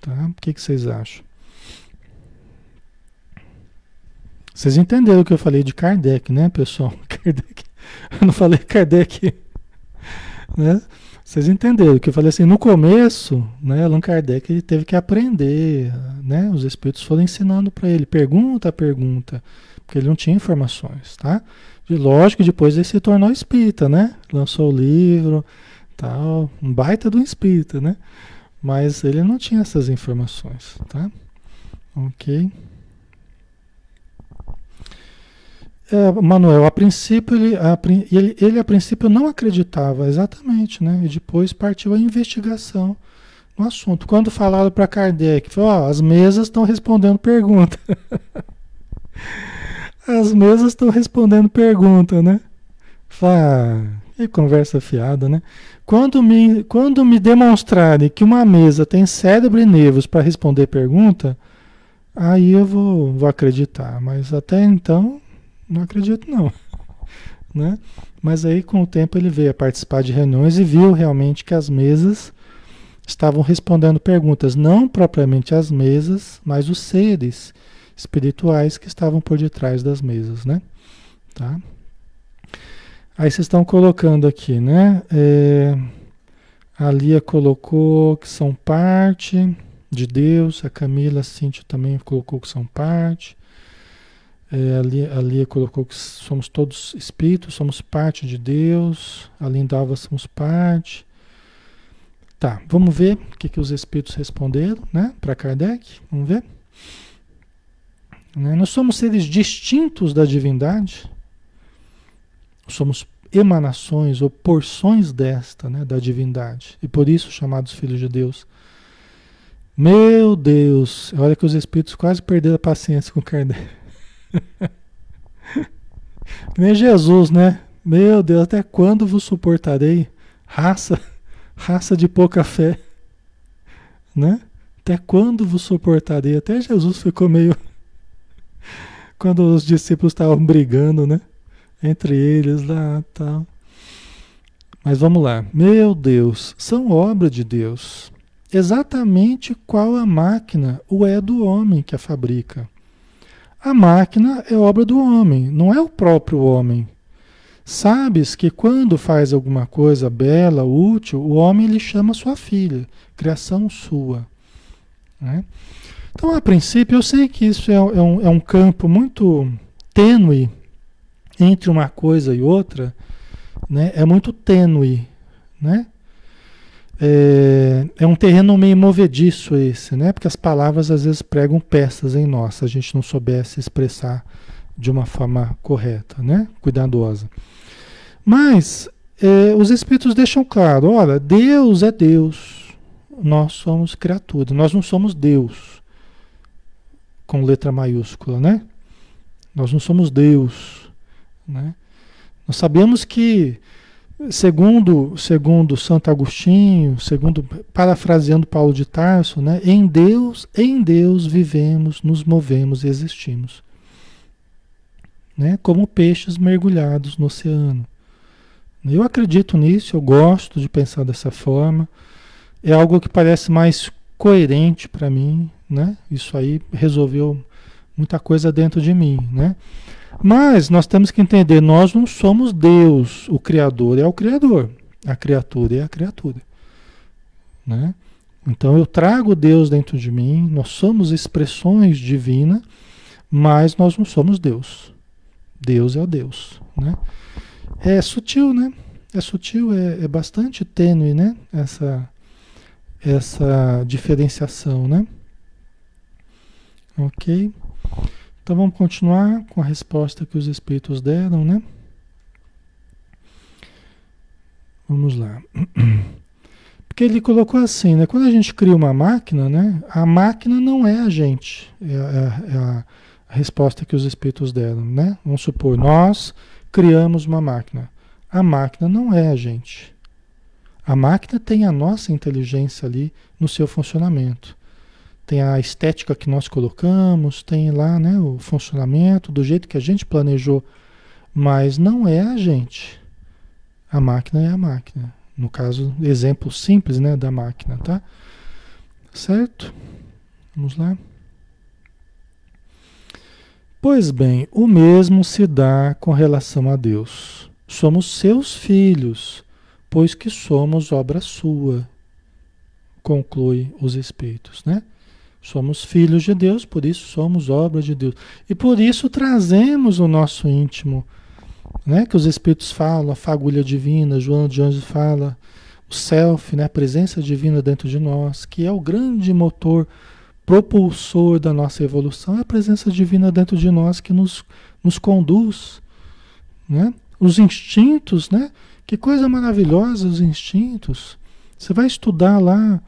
Tá? O que, que vocês acham? Vocês entenderam o que eu falei de Kardec, né, pessoal? Kardec. Eu não falei Kardec. Né? Vocês entenderam que eu falei assim, no começo, né, Allan Kardec ele teve que aprender, né? Os espíritos foram ensinando para ele, pergunta a pergunta, porque ele não tinha informações, tá? E lógico, depois ele se tornou espírita, né? Lançou o livro, tal, um baita do espírita, né? Mas ele não tinha essas informações, tá? Ok. É, Manuel, a princípio ele a, ele, ele a princípio não acreditava, exatamente, né? E depois partiu a investigação no assunto. Quando falaram para Kardec, falou, ó, as mesas estão respondendo pergunta. as mesas estão respondendo pergunta, né? Fala, que conversa fiada, né? Quando me, quando me demonstrarem que uma mesa tem cérebro e nervos para responder pergunta, aí eu vou, vou acreditar. Mas até então, não acredito não. Né? Mas aí com o tempo ele veio a participar de reuniões e viu realmente que as mesas estavam respondendo perguntas, não propriamente as mesas, mas os seres espirituais que estavam por detrás das mesas, né? Tá? Aí vocês estão colocando aqui, né? É, a Lia colocou que são parte de Deus, a Camila a Cíntia também colocou que são parte. É, a, Lia, a Lia colocou que somos todos espíritos, somos parte de Deus. A Lindalva somos parte. Tá, vamos ver o que, que os espíritos responderam, né? Para Kardec, vamos ver. Né? Nós somos seres distintos da divindade. Somos emanações ou porções desta, né, da divindade, e por isso chamados filhos de Deus. Meu Deus, olha que os espíritos quase perderam a paciência com Kardec. Nem Jesus, né? Meu Deus, até quando vos suportarei? Raça, raça de pouca fé, né? Até quando vos suportarei? Até Jesus ficou meio quando os discípulos estavam brigando, né? Entre eles lá, tal. Mas vamos lá. Meu Deus, são obra de Deus. Exatamente qual a máquina o é do homem que a fabrica. A máquina é obra do homem, não é o próprio homem. Sabes que quando faz alguma coisa bela, útil, o homem lhe chama sua filha, criação sua. Né? Então, a princípio, eu sei que isso é, é, um, é um campo muito tênue entre uma coisa e outra, né? é muito tênue. Né? É, é, um terreno meio movediço esse, né? Porque as palavras às vezes pregam peças em nós, se a gente não soubesse expressar de uma forma correta, né? Cuidadosa. Mas é, os Espíritos deixam claro: olha, Deus é Deus, nós somos criaturas, nós não somos Deus, com letra maiúscula, né? Nós não somos Deus, né? Nós sabemos que segundo, segundo Santo Agostinho, segundo parafraseando Paulo de Tarso, né, em Deus, em Deus vivemos, nos movemos e existimos. Né, como peixes mergulhados no oceano. Eu acredito nisso, eu gosto de pensar dessa forma. É algo que parece mais coerente para mim, né? Isso aí resolveu muita coisa dentro de mim, né? Mas nós temos que entender, nós não somos Deus, o Criador é o Criador, a criatura é a criatura. Né? Então eu trago Deus dentro de mim, nós somos expressões divinas, mas nós não somos Deus. Deus é o Deus. Né? É sutil, né? É sutil, é, é bastante tênue, né? Essa, essa diferenciação, né? Ok? Então vamos continuar com a resposta que os espíritos deram, né? Vamos lá. Porque ele colocou assim, né? Quando a gente cria uma máquina, né? A máquina não é a gente. É, é, é a resposta que os espíritos deram, né? Vamos supor, nós criamos uma máquina. A máquina não é a gente. A máquina tem a nossa inteligência ali no seu funcionamento tem a estética que nós colocamos, tem lá né, o funcionamento do jeito que a gente planejou, mas não é a gente. A máquina é a máquina. No caso, exemplo simples né, da máquina, tá? Certo? Vamos lá. Pois bem, o mesmo se dá com relação a Deus. Somos seus filhos, pois que somos obra sua, conclui os Espíritos, né? Somos filhos de Deus, por isso somos obras de Deus. E por isso trazemos o nosso íntimo, né? que os Espíritos falam, a fagulha divina, João de Anjos fala, o self, né? a presença divina dentro de nós, que é o grande motor propulsor da nossa evolução, é a presença divina dentro de nós que nos, nos conduz. Né? Os instintos, né? que coisa maravilhosa os instintos. Você vai estudar lá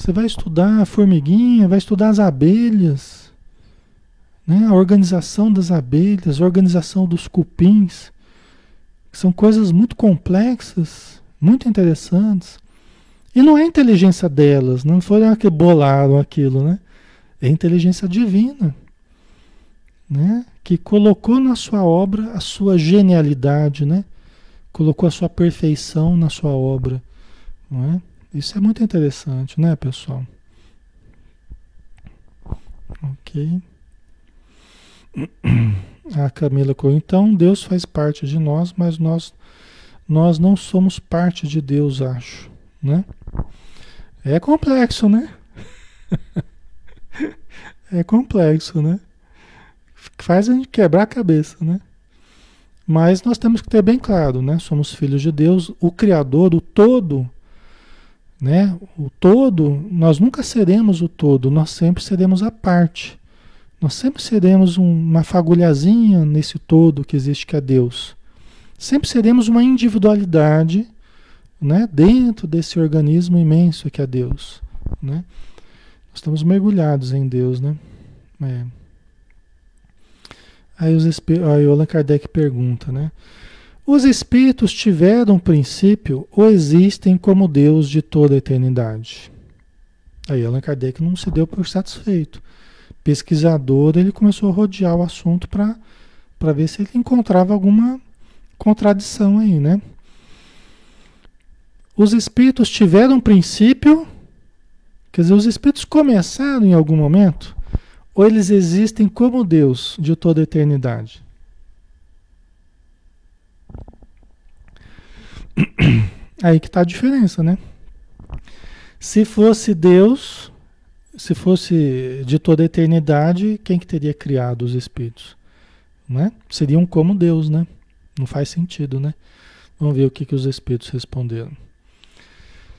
você vai estudar a formiguinha, vai estudar as abelhas, né? a organização das abelhas, a organização dos cupins. São coisas muito complexas, muito interessantes. E não é inteligência delas, não foram que bolaram aquilo, né? É inteligência divina, né? Que colocou na sua obra a sua genialidade, né? Colocou a sua perfeição na sua obra, não é? Isso é muito interessante, né, pessoal? Ok. A Camila colocou, então Deus faz parte de nós, mas nós, nós não somos parte de Deus, acho, né? É complexo, né? é complexo, né? Faz a gente quebrar a cabeça, né? Mas nós temos que ter bem claro, né? Somos filhos de Deus, o Criador, o todo, né? O todo, nós nunca seremos o todo, nós sempre seremos a parte. Nós sempre seremos um, uma fagulhazinha nesse todo que existe que é Deus. Sempre seremos uma individualidade, né, dentro desse organismo imenso que é Deus, né? Nós estamos mergulhados em Deus, né? É. Aí, os, aí o Allan Kardec pergunta, né? Os espíritos tiveram princípio ou existem como Deus de toda a eternidade? Aí Allan Kardec não se deu por satisfeito. Pesquisador, ele começou a rodear o assunto para ver se ele encontrava alguma contradição aí, né? Os espíritos tiveram princípio, quer dizer, os espíritos começaram em algum momento, ou eles existem como Deus de toda a eternidade? Aí que está a diferença, né? Se fosse Deus, se fosse de toda a eternidade, quem que teria criado os espíritos? Né? Seriam como Deus, né? Não faz sentido, né? Vamos ver o que, que os espíritos responderam.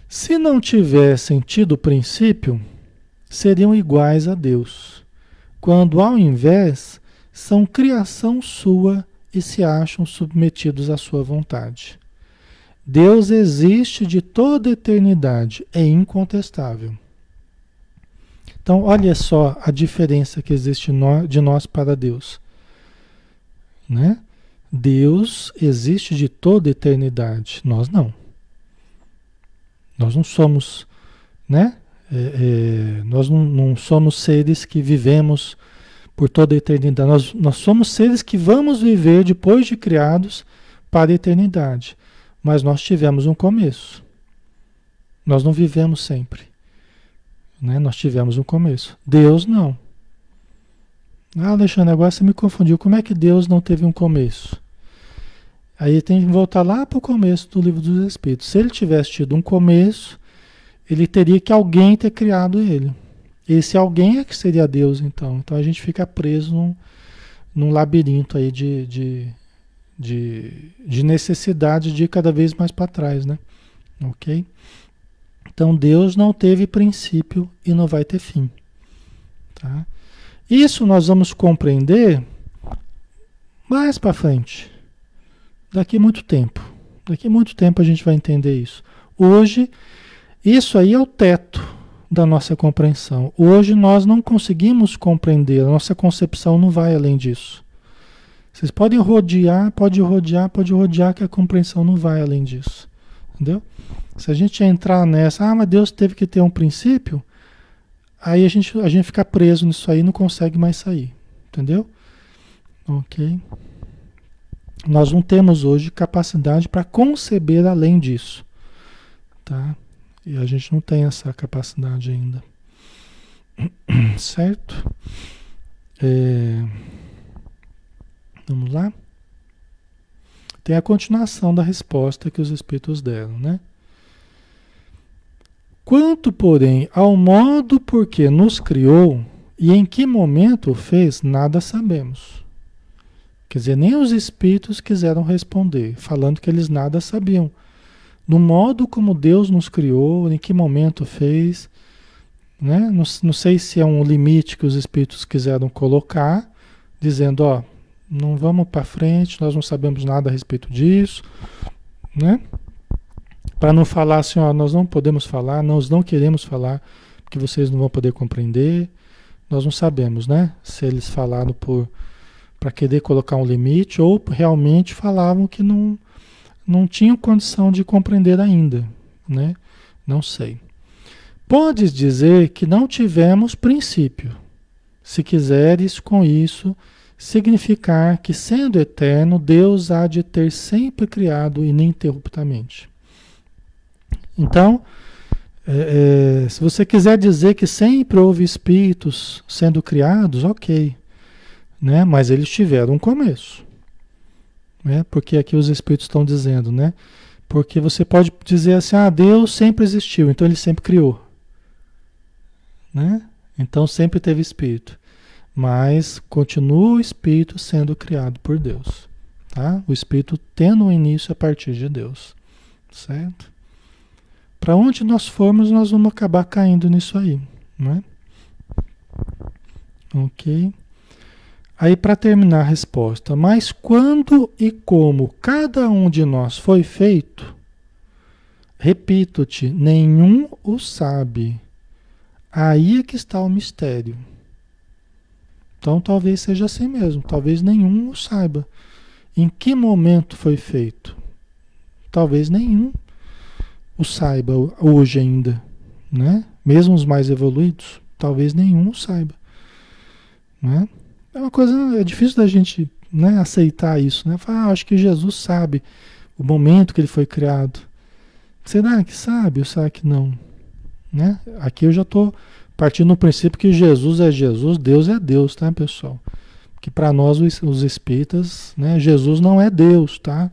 Se não tivessem tido o princípio, seriam iguais a Deus, quando ao invés são criação sua e se acham submetidos à sua vontade. Deus existe de toda eternidade, é incontestável. Então, olha só a diferença que existe de nós para Deus. Né? Deus existe de toda eternidade, nós não. Nós não somos, né? É, é, nós não, não, somos seres que vivemos por toda a eternidade. Nós, nós somos seres que vamos viver depois de criados para a eternidade. Mas nós tivemos um começo. Nós não vivemos sempre. Né? Nós tivemos um começo. Deus não. Ah, Alexandre, agora você me confundiu. Como é que Deus não teve um começo? Aí tem que voltar lá para o começo do livro dos Espíritos. Se ele tivesse tido um começo, ele teria que alguém ter criado ele. Esse alguém é que seria Deus, então. Então a gente fica preso num, num labirinto aí de, de, de, de necessidade de ir cada vez mais para trás, né? Ok? Então Deus não teve princípio e não vai ter fim. Tá? Isso nós vamos compreender mais para frente. Daqui muito tempo. Daqui muito tempo a gente vai entender isso. Hoje, isso aí é o teto da nossa compreensão. Hoje nós não conseguimos compreender, a nossa concepção não vai além disso. Vocês podem rodear, pode rodear, pode rodear, que a compreensão não vai além disso. Entendeu? Se a gente entrar nessa, ah, mas Deus teve que ter um princípio, aí a gente, a gente fica preso nisso aí e não consegue mais sair. Entendeu? Ok. Nós não temos hoje capacidade para conceber além disso. Tá? E a gente não tem essa capacidade ainda. Certo? É... Vamos lá? Tem a continuação da resposta que os espíritos deram, né? Quanto, porém, ao modo por que nos criou e em que momento o fez, nada sabemos. Quer dizer, nem os espíritos quiseram responder, falando que eles nada sabiam. No modo como Deus nos criou, em que momento fez, né? não, não sei se é um limite que os espíritos quiseram colocar, dizendo, ó, não vamos para frente, nós não sabemos nada a respeito disso, né? Para não falar assim, ó, nós não podemos falar, nós não queremos falar, porque vocês não vão poder compreender. Nós não sabemos, né? Se eles falaram por para querer colocar um limite ou realmente falavam que não não tinham condição de compreender ainda, né? Não sei. Podes dizer que não tivemos princípio. Se quiseres com isso significar que, sendo eterno, Deus há de ter sempre criado ininterruptamente. Então, é, é, se você quiser dizer que sempre houve espíritos sendo criados, ok. Né? Mas eles tiveram um começo. Né? Porque aqui os espíritos estão dizendo, né? Porque você pode dizer assim, ah, Deus sempre existiu, então ele sempre criou. Né? Então sempre teve espírito mas continua o espírito sendo criado por Deus, tá? O espírito tendo um início a partir de Deus, certo? Para onde nós formos, nós vamos acabar caindo nisso aí, né? Ok? Aí para terminar a resposta, mas quando e como cada um de nós foi feito, repito-te, nenhum o sabe. Aí é que está o mistério. Então talvez seja assim mesmo, talvez nenhum o saiba. Em que momento foi feito? Talvez nenhum o saiba hoje ainda, né? Mesmo os mais evoluídos, talvez nenhum o saiba, né? É uma coisa, é difícil da gente né, aceitar isso, né? Falar, ah, acho que Jesus sabe o momento que ele foi criado. Será que sabe ou será que não? Né? Aqui eu já estou partindo do princípio que Jesus é Jesus, Deus é Deus, tá, pessoal? Que para nós os, espíritas, né, Jesus não é Deus, tá?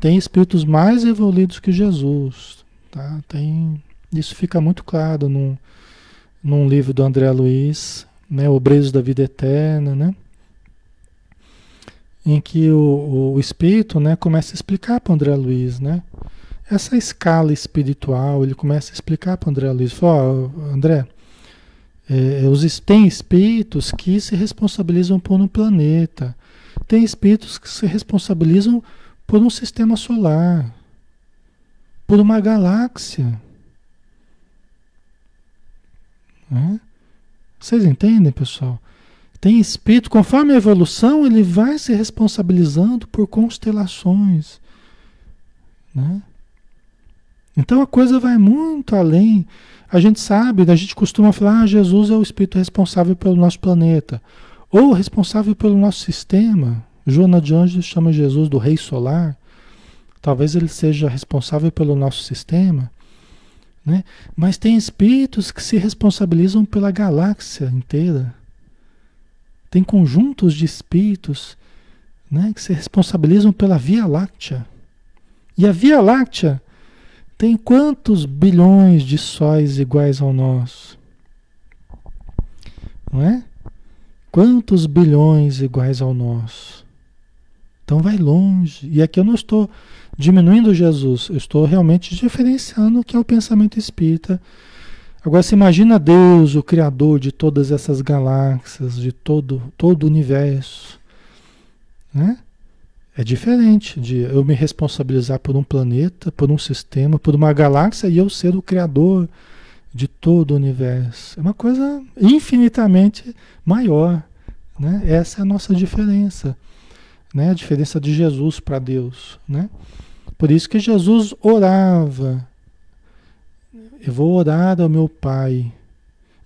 Tem espíritos mais evoluídos que Jesus, tá? Tem isso fica muito claro num, num livro do André Luiz, né, Obreiros da Vida Eterna, né? Em que o, o espírito, né, começa a explicar para André Luiz, né? Essa escala espiritual, ele começa a explicar para André Luiz, fala, oh, André, é, os, tem espíritos que se responsabilizam por um planeta, tem espíritos que se responsabilizam por um sistema solar, por uma galáxia. Né? Vocês entendem, pessoal? Tem espírito, conforme a evolução, ele vai se responsabilizando por constelações. Né? Então a coisa vai muito além. A gente sabe, a gente costuma falar, ah, Jesus é o espírito responsável pelo nosso planeta, ou responsável pelo nosso sistema. Joana de Anjos chama Jesus do Rei Solar. Talvez ele seja responsável pelo nosso sistema. Né? Mas tem espíritos que se responsabilizam pela galáxia inteira. Tem conjuntos de espíritos né, que se responsabilizam pela Via Láctea. E a Via Láctea tem quantos bilhões de sóis iguais ao nosso? Não é? Quantos bilhões iguais ao nosso? Então vai longe. E aqui eu não estou diminuindo Jesus, eu estou realmente diferenciando o que é o pensamento espírita. Agora você imagina Deus, o Criador de todas essas galáxias, de todo, todo o universo. Né? É diferente de eu me responsabilizar por um planeta, por um sistema, por uma galáxia e eu ser o criador de todo o universo. É uma coisa infinitamente maior. Né? Essa é a nossa diferença. Né? A diferença de Jesus para Deus. Né? Por isso que Jesus orava. Eu vou orar ao meu Pai.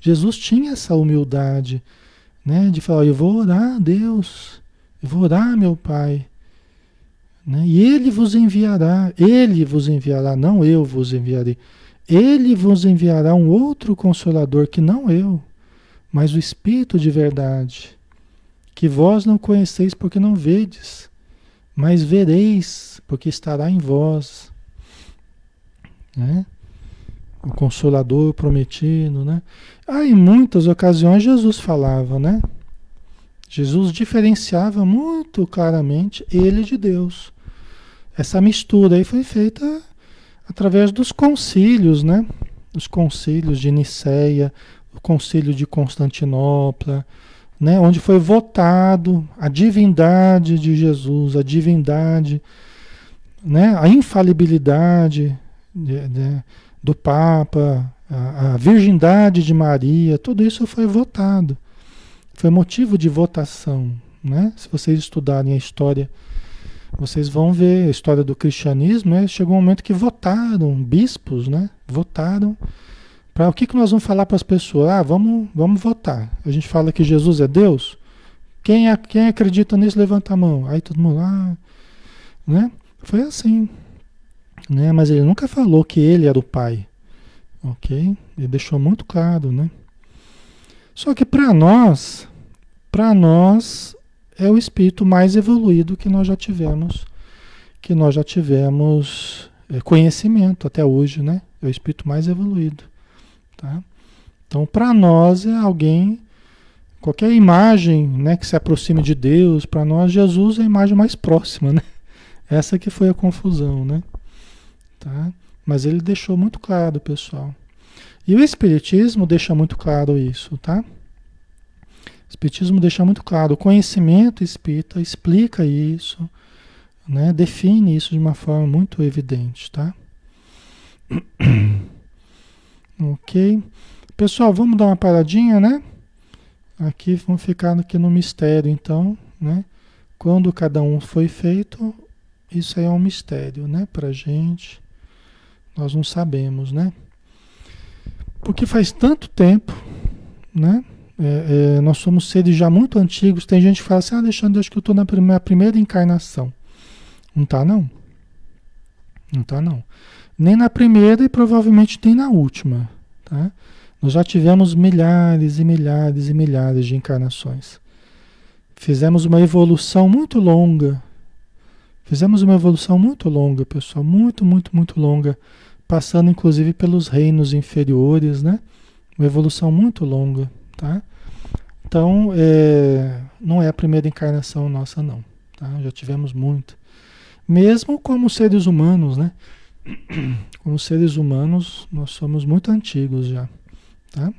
Jesus tinha essa humildade né? de falar: Eu vou orar a Deus. Eu vou orar meu Pai. Né? E ele vos enviará, ele vos enviará, não eu vos enviarei. Ele vos enviará um outro consolador que não eu, mas o Espírito de verdade, que vós não conheceis porque não vedes, mas vereis porque estará em vós. Né? O consolador prometido, né? Ah, em muitas ocasiões Jesus falava, né? Jesus diferenciava muito claramente ele de Deus. Essa mistura aí foi feita através dos concílios, né? Os concílios de Niceia, o concílio de Constantinopla, né? Onde foi votado a divindade de Jesus, a divindade, né? A infalibilidade de, de, do Papa, a, a virgindade de Maria, tudo isso foi votado. Foi motivo de votação. Né? Se vocês estudarem a história, vocês vão ver a história do cristianismo. Né? Chegou um momento que votaram, bispos, né? votaram para o que, que nós vamos falar para as pessoas? Ah, vamos, vamos votar. A gente fala que Jesus é Deus. Quem, quem acredita nisso, levanta a mão. Aí todo mundo, ah, né? Foi assim. Né? Mas ele nunca falou que ele era o Pai. Ok? Ele deixou muito claro, né? Só que para nós, para nós é o espírito mais evoluído que nós já tivemos, que nós já tivemos é, conhecimento até hoje, né? É o espírito mais evoluído, tá? Então, para nós é alguém qualquer imagem, né, que se aproxime de Deus, para nós Jesus é a imagem mais próxima, né? Essa que foi a confusão, né? Tá? Mas ele deixou muito claro, pessoal. E o espiritismo deixa muito claro isso, tá? Espiritismo deixa muito claro, o conhecimento espírita explica isso, né? define isso de uma forma muito evidente, tá? ok? Pessoal, vamos dar uma paradinha, né? Aqui vamos ficar aqui no mistério, então, né? Quando cada um foi feito, isso aí é um mistério, né, para gente. Nós não sabemos, né? Porque faz tanto tempo, né? É, é, nós somos seres já muito antigos. Tem gente que fala assim, ah, Alexandre, acho que eu estou na minha primeira encarnação. Não tá, não. Não tá, não. Nem na primeira e provavelmente nem na última, tá? Nós já tivemos milhares e milhares e milhares de encarnações. Fizemos uma evolução muito longa. Fizemos uma evolução muito longa, pessoal, muito, muito, muito longa, passando inclusive pelos reinos inferiores, né? Uma evolução muito longa, tá? Então, é, não é a primeira encarnação nossa, não. Tá? Já tivemos muito. Mesmo como seres humanos, né? Como seres humanos, nós somos muito antigos já. Tá?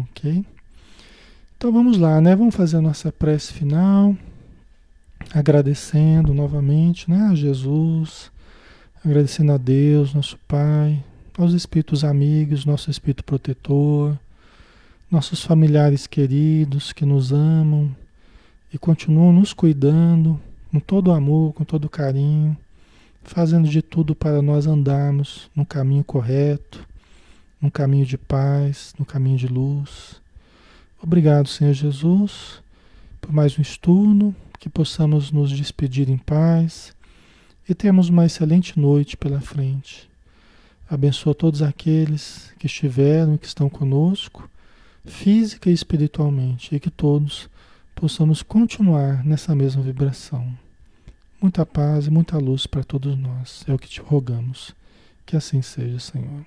Ok? Então vamos lá, né? Vamos fazer a nossa prece final. Agradecendo novamente né, a Jesus, agradecendo a Deus, nosso Pai, aos espíritos amigos, nosso espírito protetor, nossos familiares queridos que nos amam e continuam nos cuidando com todo amor, com todo carinho, fazendo de tudo para nós andarmos no caminho correto, no caminho de paz, no caminho de luz. Obrigado, Senhor Jesus, por mais um estudo, que possamos nos despedir em paz e termos uma excelente noite pela frente. Abençoa todos aqueles que estiveram e que estão conosco física e espiritualmente, e que todos possamos continuar nessa mesma vibração. Muita paz e muita luz para todos nós, é o que te rogamos. Que assim seja, Senhor.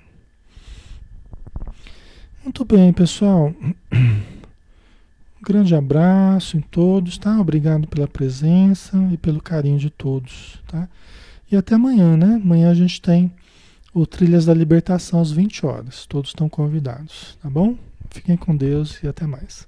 Muito bem, pessoal. Um grande abraço em todos, tá? Obrigado pela presença e pelo carinho de todos, tá? E até amanhã, né? Amanhã a gente tem o Trilhas da Libertação às 20 horas. Todos estão convidados, tá bom? Fiquem com Deus e até mais.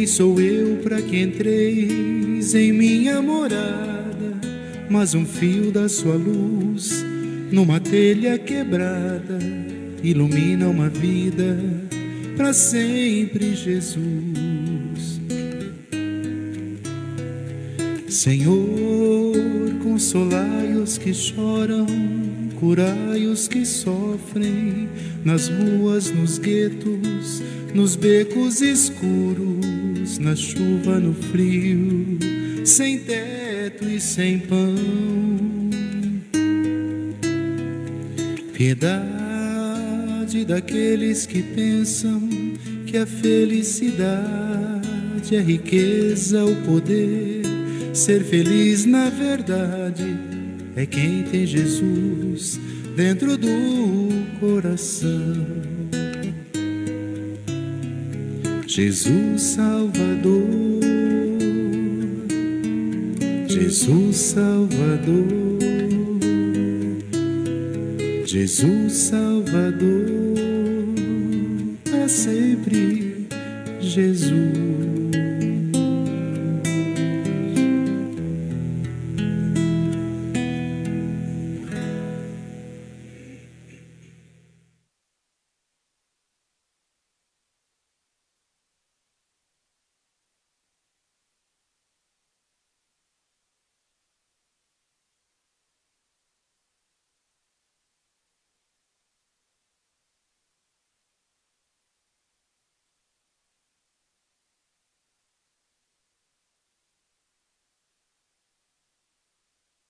quem sou eu para que entreis em minha morada? Mas um fio da sua luz numa telha quebrada ilumina uma vida para sempre, Jesus. Senhor, Consolai os que choram, curai os que sofrem, nas ruas, nos guetos, nos becos escuros, na chuva, no frio. sem teto e sem pão. Piedade daqueles que pensam que a felicidade é riqueza, o poder, ser feliz na verdade é quem tem Jesus dentro do coração. Jesus Salvador, Jesus Salvador, Jesus Salvador, para sempre Jesus.